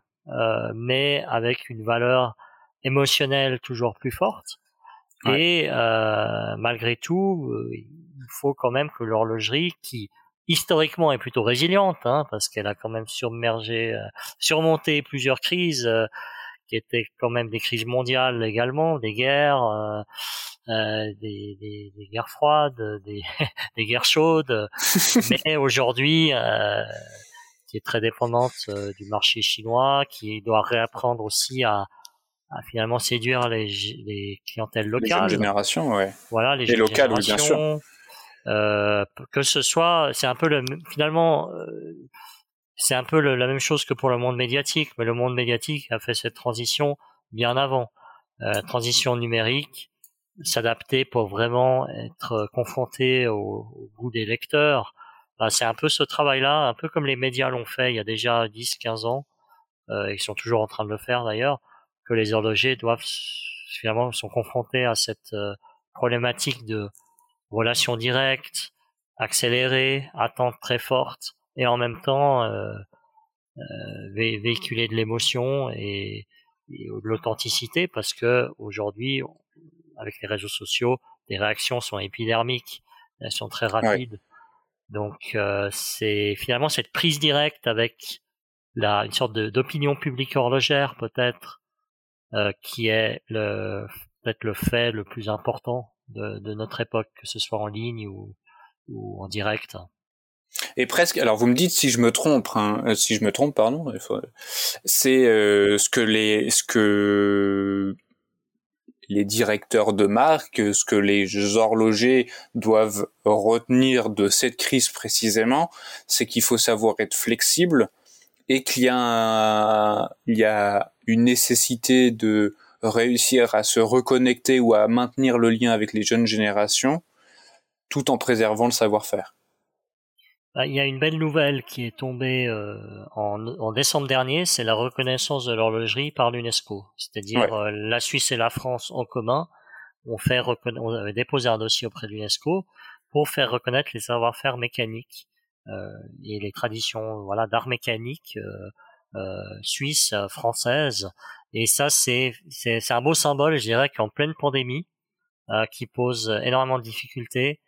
mais avec une valeur émotionnelle toujours plus forte. Et malgré tout, il faut quand même que l'horlogerie, qui historiquement est plutôt résiliente, hein, parce qu'elle a quand même surmergé, surmonté plusieurs crises qui étaient quand même des crises mondiales également, des guerres, euh, des, des, des, guerres froides, des, des guerres chaudes, mais aujourd'hui euh, qui est très dépendante euh, du marché chinois, qui doit réapprendre aussi à, à finalement séduire les, les clientèles locales. Les générations, ouais. Voilà, les, locales, oui, bien sûr. Euh, que ce soit, c'est un peu le, finalement, c'est un peu la même chose que pour le monde médiatique, mais le monde médiatique a fait cette transition bien avant. Euh, transition numérique, s'adapter pour vraiment être confronté au, goût des lecteurs. Bah, c'est un peu ce travail-là, un peu comme les médias l'ont fait il y a déjà 10-15 ans, euh, ils sont toujours en train de le faire d'ailleurs, que les horlogers doivent finalement sont confrontés à cette euh, problématique de relation directe, accélérée, attente très forte, et en même temps euh, euh véhiculer de l'émotion et, et de l'authenticité, parce que aujourd'hui avec les réseaux sociaux, les réactions sont épidermiques, elles sont très rapides. Donc euh, c'est finalement cette prise directe avec la, une sorte d'opinion publique horlogère peut-être euh, qui est le peut-être le fait le plus important de, de, notre époque, que ce soit en ligne ou, ou en direct. Et presque, alors vous me dites si je me trompe, hein, euh, si je me trompe, pardon, c'est euh, ce que les, ce que les directeurs de marque, ce que les horlogers doivent retenir de cette crise précisément, c'est qu'il faut savoir être flexible et qu'il y a, il y a une nécessité de réussir à se reconnecter ou à maintenir le lien avec les jeunes générations tout en préservant le savoir-faire. Bah, il y a une belle nouvelle qui est tombée euh, en, en, décembre dernier, c'est la reconnaissance de l'horlogerie par l'UNESCO. C'est-à-dire euh, la Suisse et la France en commun ont fait on avait déposé un dossier auprès de l'UNESCO pour faire reconnaître les savoir-faire mécaniques euh, et les traditions voilà d'art mécanique suisse, française. Et ça, c'est un beau symbole, je dirais, qu'en pleine pandémie, qui pose énormément de difficultés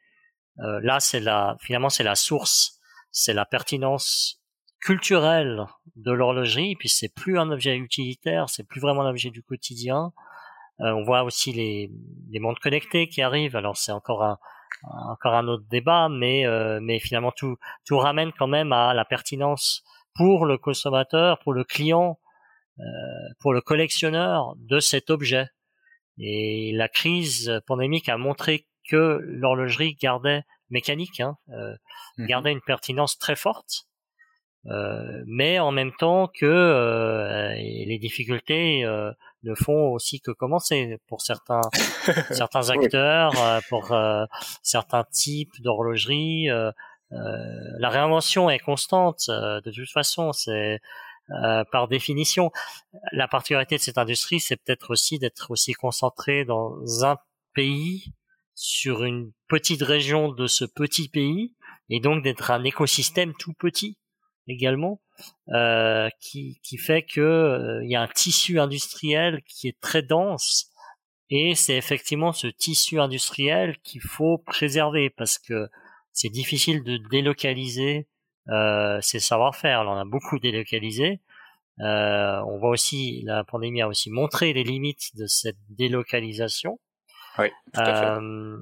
euh, là, c'est la, finalement, c'est la source, c'est la pertinence culturelle de l'horlogerie. Puis c'est plus un objet utilitaire, c'est plus vraiment un objet du quotidien. Euh, on voit aussi les, les mondes connectés qui arrivent. Alors c'est encore un, encore un autre débat, mais euh, mais finalement tout tout ramène quand même à la pertinence pour le consommateur, pour le client, euh, pour le collectionneur de cet objet. Et la crise pandémique a montré que l'horlogerie gardait mécanique, hein, euh, mmh gardait une pertinence très forte, euh, mais en même temps que euh, les difficultés euh, ne font aussi que commencer pour certains certains acteurs, euh, pour certains types d'horlogerie. La réinvention est constante de toute façon, c'est par définition. La particularité de cette industrie, c'est peut-être aussi d'être aussi concentré dans un pays sur une petite région de ce petit pays et donc d'être un écosystème tout petit également euh, qui, qui fait que euh, il y a un tissu industriel qui est très dense et c'est effectivement ce tissu industriel qu'il faut préserver parce que c'est difficile de délocaliser euh, ces savoir-faire. On a beaucoup délocalisé. Euh, on voit aussi la pandémie a aussi montré les limites de cette délocalisation oui, tout à fait. Euh,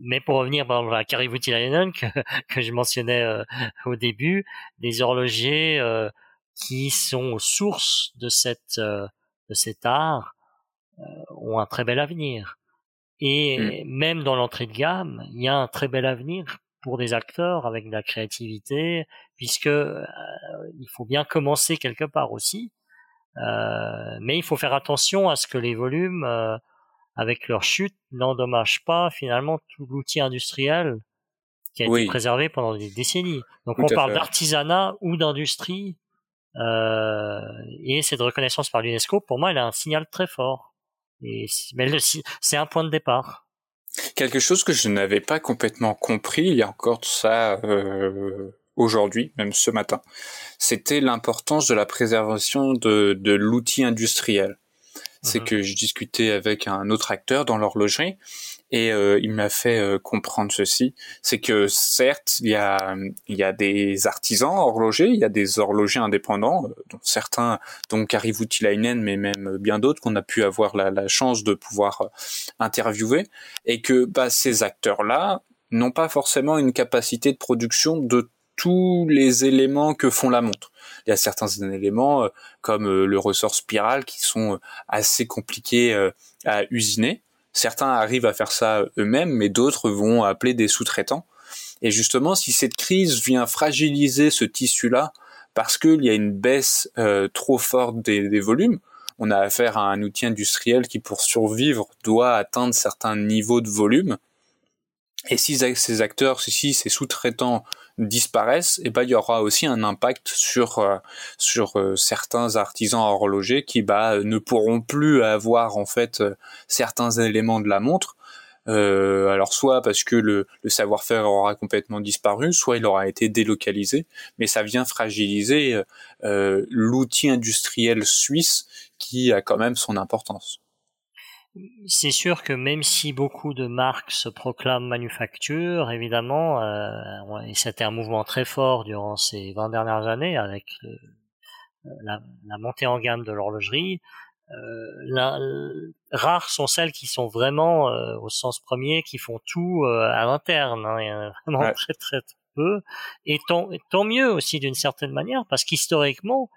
mais pour revenir dans la Karivuti que, que je mentionnais euh, au début, des horlogers euh, qui sont aux sources de cette de cet art ont un très bel avenir. Et mm. même dans l'entrée de gamme, il y a un très bel avenir pour des acteurs avec de la créativité, puisque il faut bien commencer quelque part aussi. mais il faut faire attention à ce que les volumes avec leur chute, n'endommagent pas finalement tout l'outil industriel qui a été préservé pendant des décennies. Donc on parle d'artisanat ou d'industrie, euh, et cette reconnaissance par l'UNESCO, pour moi, elle a un signal très fort. Et mais c'est un point de départ. Quelque chose que je n'avais pas complètement compris, il y a encore ça euh, aujourd'hui, même ce matin, c'était l'importance de la préservation de, de l'outil industriel. C'est que je discutais avec un autre acteur dans l'horlogerie et euh, il m'a fait euh, comprendre ceci, c'est que certes il y a il y a des artisans horlogers, il y a des horlogers indépendants, euh, dont certains donc Kari Voutilainen, mais même bien d'autres qu'on a pu avoir la, la, chance de pouvoir interviewer et que bah, ces acteurs là n'ont pas forcément une capacité de production de tous les éléments que font la montre. Il y a certains éléments comme le ressort spiral qui sont assez compliqués à usiner Certains arrivent à faire ça eux-mêmes, mais d'autres vont appeler des sous-traitants. Et justement, si cette crise vient fragiliser ce tissu-là, parce qu'il y a une baisse euh, trop forte des, volumes, on a affaire à un outil industriel qui, pour survivre, doit atteindre certains niveaux de volume. Et si ces acteurs, si ces sous-traitants disparaissent, eh ben il y aura aussi un impact sur euh, sur euh, certains artisans horlogers qui bah ne pourront plus avoir en fait euh, certains éléments de la montre. alors soit parce que le, le savoir-faire aura complètement disparu, soit il aura été délocalisé, mais ça vient fragiliser l'outil industriel suisse qui a quand même son importance c'est sûr que même si beaucoup de marques se proclament manufacture, évidemment, euh, et c'était un mouvement très fort durant ces 20 dernières années avec euh, la, montée en gamme de l'horlogerie, euh, rares sont celles qui sont vraiment, euh, au sens premier, qui font tout à l'interne. Hein, il y en a vraiment très très peu. Et tant, tant mieux aussi d'une certaine manière, parce qu'historiquement,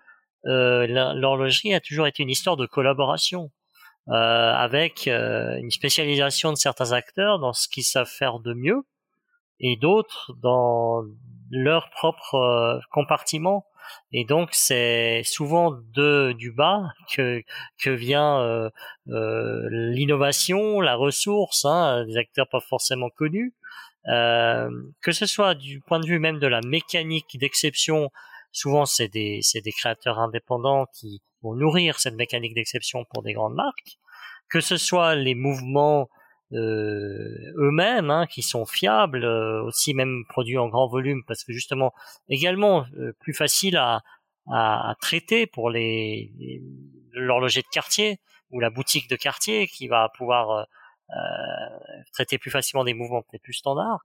l'horlogerie a toujours été une histoire de collaboration. Euh, avec euh, une spécialisation de certains acteurs dans ce qu'ils savent faire de mieux et d'autres dans leur propre euh, compartiment. Et donc c'est souvent de du bas que que vient euh, l'innovation, la ressource, hein, des acteurs pas forcément connus. Euh, que ce soit du point de vue même de la mécanique d'exception, souvent c'est des des créateurs indépendants qui vont nourrir cette mécanique d'exception pour des grandes marques, que ce soit les mouvements euh, eux-mêmes hein, qui sont fiables, euh, aussi même produits en grand volume, parce que justement également euh, plus facile à, à, traiter pour les, l'horloger de quartier ou la boutique de quartier qui va pouvoir traiter plus facilement des mouvements peut-être plus standards.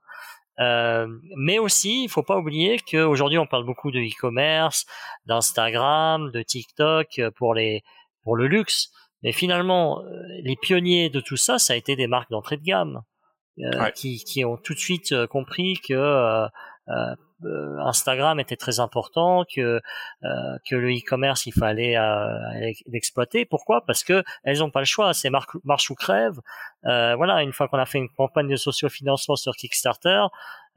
Euh, mais aussi, il faut pas oublier qu'aujourd'hui, on parle beaucoup de e-commerce, d'Instagram, de TikTok pour les pour le luxe. Mais finalement, euh, les pionniers de tout ça, ça a été des marques d'entrée de gamme euh, qui, qui, ont tout de suite compris que euh, Instagram était très important, que que le e-commerce il fallait l'exploiter. Pourquoi? Parce que elles n'ont pas le choix. C'est marche ou crève. voilà, une fois qu'on a fait une campagne de socio-financement sur Kickstarter,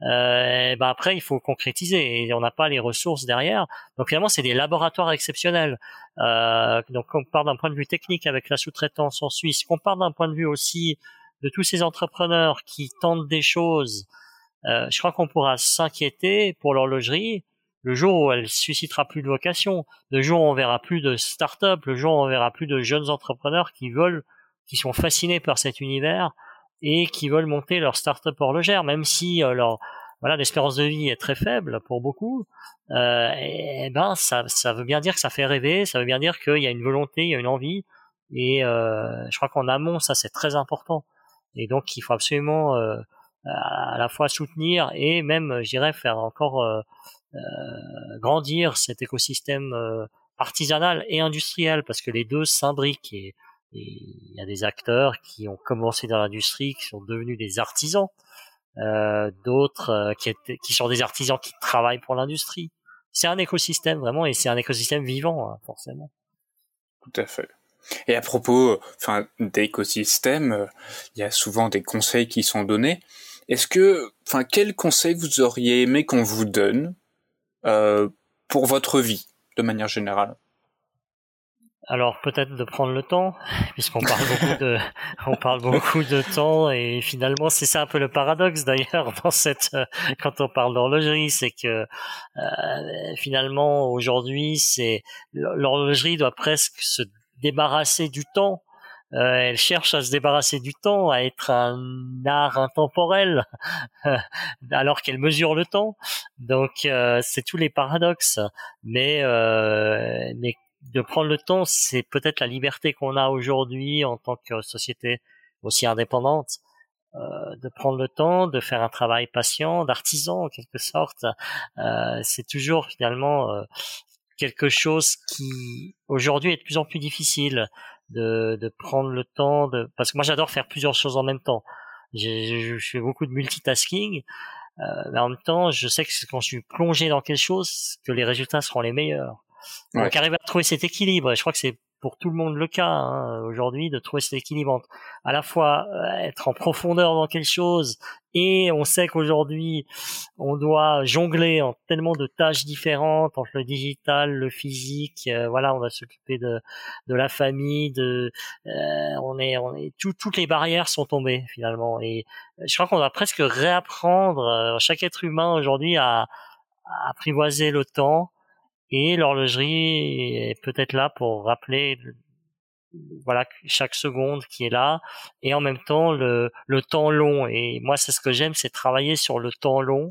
euh, ben après il faut concrétiser et on n'a pas les ressources derrière. Donc finalement c'est des laboratoires exceptionnels. Euh, donc on part d'un point de vue technique avec la sous-traitance en Suisse, qu'on part d'un point de vue aussi de tous ces entrepreneurs qui tentent des choses. Euh, je crois qu'on pourra s'inquiéter pour l'horlogerie le jour où elle suscitera plus de vocation, le jour où on verra plus de start-up, le jour où on verra plus de jeunes entrepreneurs qui veulent, qui sont fascinés par cet univers et qui veulent monter leur start-up horlogère, même si euh, leur voilà l'espérance de vie est très faible pour beaucoup. Euh, et, ben ça, ça veut bien dire que ça fait rêver, ça veut bien dire qu'il y a une volonté, il y a une envie, et euh, je crois qu'en amont ça c'est très important. Et donc il faut absolument euh, à la fois soutenir et même, je dirais, faire encore euh, euh grandir cet écosystème artisanal et industriel, parce que les deux s'imbriquent et il y a des acteurs qui ont commencé dans l'industrie, qui sont devenus des artisans, euh, d'autres euh, qui, qui sont des artisans qui travaillent pour l'industrie. C'est un écosystème vraiment, et c'est un écosystème vivant hein, forcément. Tout à fait. Et à propos, enfin, d'écosystème, euh, il y a souvent des conseils qui sont donnés. Est-ce que, enfin, quels conseils vous auriez aimé qu'on vous donne euh, pour votre vie, de manière générale? Alors peut-être de prendre le temps, puisqu'on parle beaucoup de, on parle beaucoup de temps et finalement c'est ça un peu le paradoxe d'ailleurs dans cette, quand on parle d'horlogerie, c'est que euh, finalement aujourd'hui c'est l'horlogerie doit presque se débarrasser du temps. Euh, elle cherche à se débarrasser du temps, à être un art intemporel, alors qu'elle mesure le temps. Donc euh, c'est tous les paradoxes. Mais mais de prendre le temps, c'est peut-être la liberté qu'on a aujourd'hui en tant que société aussi indépendante, euh, de prendre le temps, de faire un travail patient, d'artisan en quelque sorte. Euh, c'est toujours finalement euh, quelque chose qui aujourd'hui est de plus en plus difficile de, de prendre le temps de parce que moi j'adore faire plusieurs choses en même temps. Je, je fais beaucoup de multitasking, euh, mais en même temps je sais que quand je suis plongé dans quelque chose que les résultats seront les meilleurs. Donc arriver à trouver cet équilibre, je crois que c'est pour tout le monde le cas hein, aujourd'hui de trouver cet équilibre entre à la fois euh, être en profondeur dans quelque chose et on sait qu'aujourd'hui on doit jongler en tellement de tâches différentes entre le digital, le physique, euh, voilà, on va s'occuper de de la famille, de euh, on est on est toutes les barrières sont tombées finalement. Et je crois qu'on va presque réapprendre chaque être humain aujourd'hui à, à apprivoiser le temps et l'horlogerie est peut-être là pour rappeler voilà chaque seconde qui est là. Et en même temps le, le temps long. Et moi c'est ce que j'aime c'est travailler sur le temps long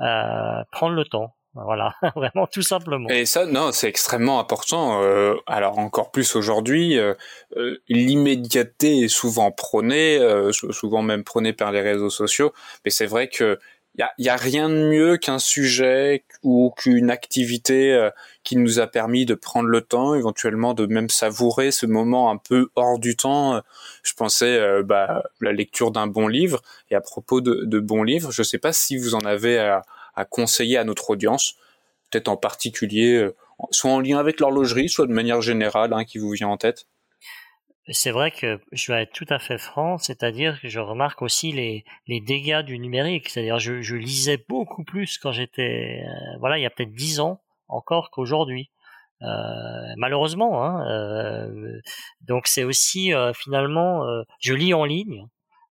euh, prendre le temps. Voilà vraiment tout simplement. Et ça non c'est extrêmement important euh, alors encore plus aujourd'hui euh, euh l'immédiateté est souvent prônée euh, souvent même prônée par les réseaux sociaux. Mais c'est vrai que il y a, rien de mieux qu'un sujet ou qu'une activité euh, qui nous a permis de prendre le temps, éventuellement de même savourer ce moment un peu hors du temps. Je pensais euh, bah, la lecture d'un bon livre. Et à propos de, de bons livres, je ne sais pas si vous en avez à, conseiller à notre audience, peut-être en particulier, euh, soit en lien avec l'horlogerie, soit de manière générale, hein, qui vous vient en tête c'est vrai que je vais être tout à fait franc, c'est-à-dire que je remarque aussi les, les dégâts du numérique. C'est-à-dire je, je lisais beaucoup plus quand j'étais, euh, voilà, il y a peut-être dix ans encore qu'aujourd'hui. Euh, malheureusement, hein, euh, donc c'est aussi finalement, je lis en ligne.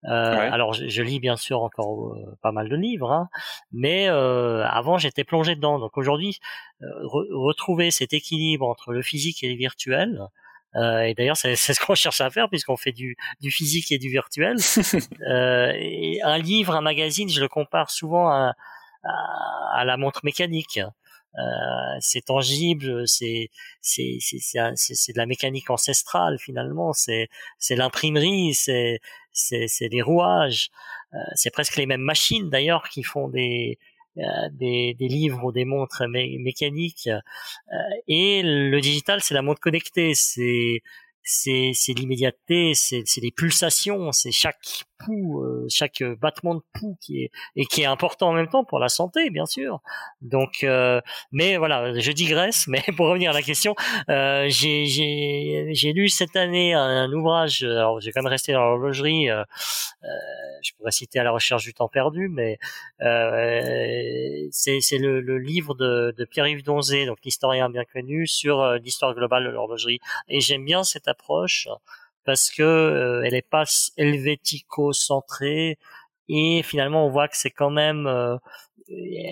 Alors je, je, lis bien sûr encore pas mal de livres, hein, mais avant j'étais plongé dedans. Donc aujourd'hui, retrouver cet équilibre entre le physique et le virtuel, et d'ailleurs, c'est ce qu'on cherche à faire puisqu'on fait du, du, physique et du virtuel. euh, et un livre, un magazine, je le compare souvent à, à, la montre mécanique. Euh, c'est tangible, c'est c'est c'est de la mécanique ancestrale finalement. C'est c'est l'imprimerie, c'est c'est c'est des rouages. Euh, c'est presque les mêmes machines d'ailleurs qui font des euh, des, des, livres ou des montres mécaniques. Euh, et le digital, c'est la montre connectée. C'est c'est l'immédiateté, c'est les pulsations, c'est chaque pouls, euh, chaque battement de pouls qui est et qui est important en même temps pour la santé, bien sûr. Donc, euh, mais voilà, je digresse. Mais pour revenir à la question, euh, j'ai lu cette année un, ouvrage. Alors, j'ai quand même resté dans l'horlogerie. Euh, euh, je pourrais citer à la recherche du temps perdu, mais c'est le, le, livre de, de Pierre-Yves Donzé, donc l'historien bien connu, sur l'histoire globale de l'horlogerie. Et j'aime bien cette approche parce que euh, elle est pas helvético-centrée et finalement on voit que c'est quand même euh,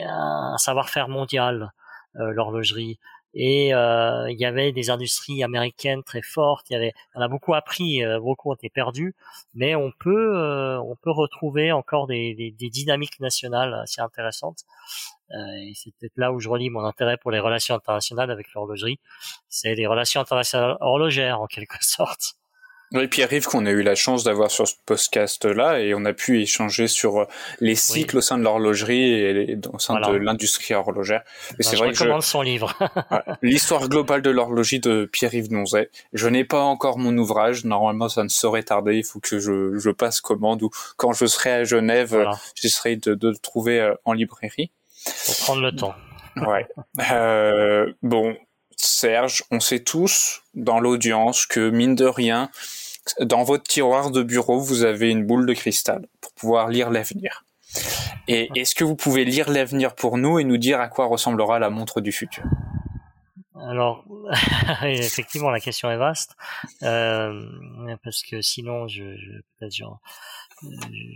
un savoir-faire mondial euh, l'horlogerie. Et il y avait des industries américaines très fortes il y avait on a beaucoup appris beaucoup ont été perdus mais on peut on peut retrouver encore des, dynamiques nationales assez intéressantes et c'est peut-être là où je relis mon intérêt pour les relations internationales avec l'horlogerie c'est les relations internationales horlogères en quelque sorte oui, Pierre-Yves, qu'on a eu la chance d'avoir sur ce podcast-là, et on a pu échanger sur euh, les cycles au sein de l'horlogerie et au sein de l'industrie horlogère. Et bah, c'est vrai que son livre. L'histoire globale de l'horlogerie de Pierre-Yves Nonzet. Je n'ai pas encore mon ouvrage. Normalement, ça ne saurait tarder. Il faut que je, je passe commande ou quand je serai à Genève, j'essaierai de, de le trouver euh, en librairie. Pour prendre le temps. ouais. Euh, bon, Serge, on sait tous dans l'audience que mine de rien, dans votre tiroir de bureau, vous avez une boule de cristal pour pouvoir lire l'avenir. Et est-ce que vous pouvez lire l'avenir pour nous et nous dire à quoi ressemblera la montre du futur? Alors, effectivement, la question est vaste, euh, parce que sinon, je, peut-être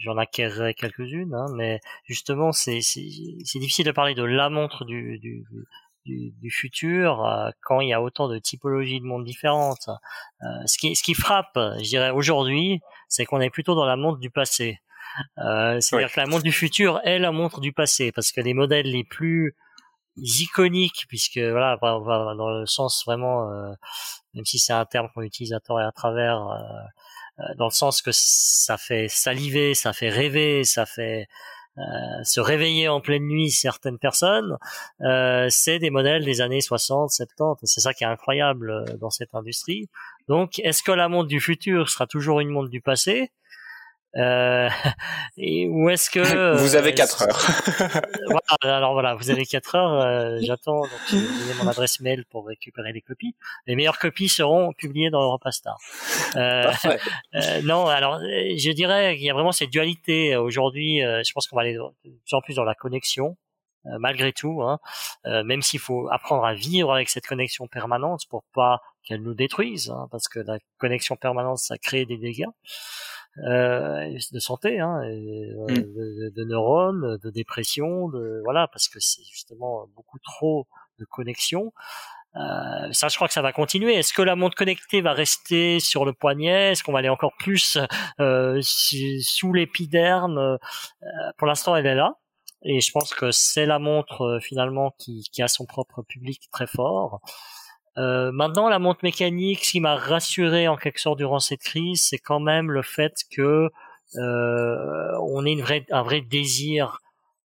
j'en, acquerrai quelques-unes, hein, mais justement, c'est, difficile de parler de la montre du, du, du, futur euh, quand il y a autant de typologies de monde différentes. Euh, ce, qui, ce qui frappe, je dirais, aujourd'hui, c'est qu'on est plutôt dans la montre du passé. Euh, C'est-à-dire que la montre du futur est la montre du passé, parce que les modèles les plus iconiques, puisque voilà, dans le sens vraiment, même si c'est un terme qu'on utilise à tort et à travers, dans le sens que ça fait saliver, ça fait rêver, ça fait se réveiller en pleine nuit certaines personnes, c'est des modèles des années 60, 70. C'est ça qui est incroyable dans cette industrie. Donc, est-ce que la montre du futur sera toujours une montre du passé? Euh, et où est-ce que vous avez 4 euh, heures voilà, Alors voilà, vous avez 4 heures. Euh, j'attends. Donc je vais mon adresse mail pour récupérer les copies. Les meilleures copies seront publiées dans Europastar. Euh, euh, non, alors je dirais qu'il y a vraiment cette dualité aujourd'hui. je pense qu'on va aller de plus en plus dans la connexion. malgré tout, hein, même s'il faut apprendre à vivre avec cette connexion permanente pour pas qu'elle nous détruise, hein, parce que la connexion permanente, ça crée des dégâts de santé, hein, euh, mm. de, de, neurones, de dépression, de voilà, parce que c'est justement beaucoup trop de connexions. Euh, ça, je crois que ça va continuer. Est-ce que la montre connectée va rester sur le poignet? Est-ce qu'on va aller encore plus euh, sous l'épiderme? Euh, Pour l'instant, elle est là. Et je pense que c'est la montre euh, finalement qui, qui, a son propre public très fort. Euh, maintenant, la montre mécanique, ce qui m'a rassuré en quelque sorte durant cette crise, c'est quand même le fait que euh, on ait une vraie, un vrai désir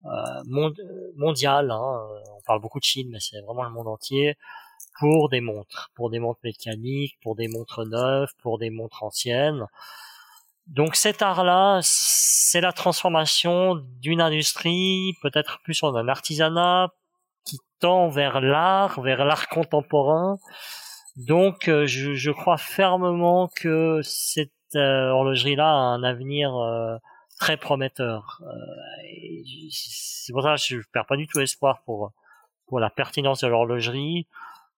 euh, mondial. Hein, on parle beaucoup de Chine, mais c'est vraiment le monde entier pour des montres, pour des montres mécaniques, pour des montres neuves, pour des montres anciennes. Donc cet art-là, c'est la transformation d'une industrie, peut-être plus en un artisanat, qui tend vers l'art, vers l'art contemporain. Donc, euh, je, je, crois fermement que cette euh, horlogerie-là a un avenir euh, très prometteur. c'est pour ça que je perds pas du tout espoir pour pour la pertinence de l'horlogerie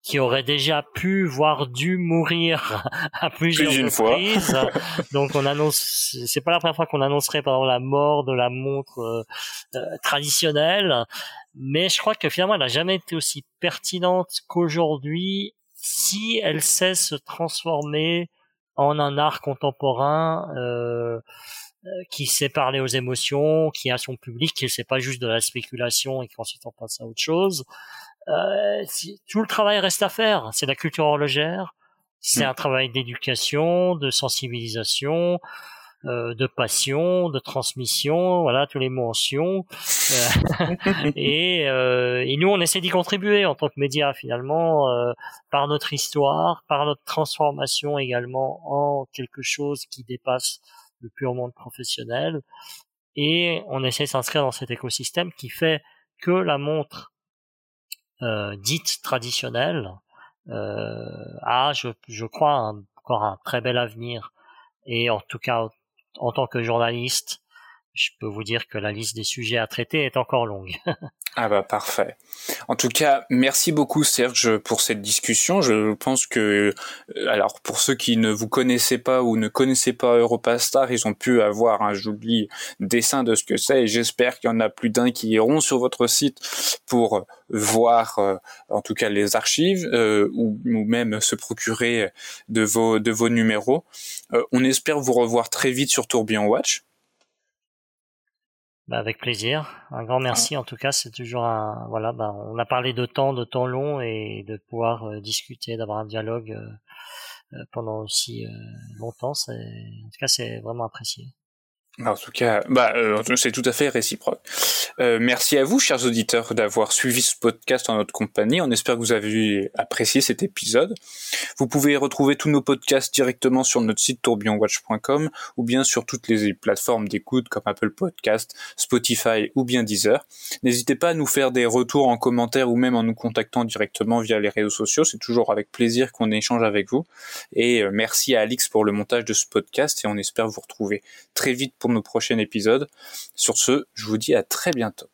qui aurait déjà pu voire dû mourir à plusieurs reprises. Donc on annonce, c'est pas la première fois qu'on annoncerait par la mort de la montre traditionnelle, mais je crois que finalement elle n'a jamais été aussi pertinente qu'aujourd'hui si elle sait se transformer en un art contemporain euh, euh qui sait parler aux émotions, qui a son public, qui sait pas juste de la spéculation et qu'ensuite on passe à autre chose. Euh, tout le travail reste à faire. C'est la culture horlogère, c'est mm. un travail d'éducation, de sensibilisation, euh, de passion, de transmission, voilà tous les mots en sion. Euh, et, euh, et, nous, on essaie d'y contribuer en tant que média finalement par notre histoire, par notre transformation également en quelque chose qui dépasse le pur monde professionnel. Et on essaie de s'inscrire dans cet écosystème qui fait que la montre dite traditionnelle a, je, je crois, encore un très bel avenir et en tout cas en tant que journaliste, je peux vous dire que la liste des sujets à traiter est encore longue. ah bah parfait. En tout cas, merci beaucoup Serge pour cette discussion. Je pense que, euh, alors pour ceux qui ne vous connaissaient pas ou ne connaissaient pas Europastar, ils ont pu avoir un joli dessin de ce que c'est j'espère qu'il y en a plus d'un qui iront sur votre site pour voir euh, en tout cas les archives euh, ou, ou, même se procurer de vos, de vos numéros. on espère vous revoir très vite sur Tourbillon Watch. Bah avec plaisir. Un grand merci. En tout cas, c'est toujours un voilà. Bah, on a parlé de temps, de temps long et de pouvoir euh, discuter, d'avoir un dialogue euh, euh, pendant aussi longtemps. C'est en tout cas, c'est vraiment apprécié. En tout cas, bah, euh, c'est tout à fait réciproque. Euh, merci à vous, chers auditeurs, d'avoir suivi ce podcast en notre compagnie. On espère que vous avez apprécié cet épisode. Vous pouvez retrouver tous nos podcasts directement sur notre site tourbillonwatch.com ou bien sur toutes les plateformes d'écoute comme Apple Podcast, Spotify ou bien Deezer. N'hésitez pas à nous faire des retours en commentaire ou même en nous contactant directement via les réseaux sociaux. C'est toujours avec plaisir qu'on échange avec vous. Et euh, merci à Alix pour le montage de ce podcast et on espère vous retrouver très vite pour nos prochains épisodes. Sur ce, je vous dis à très bientôt.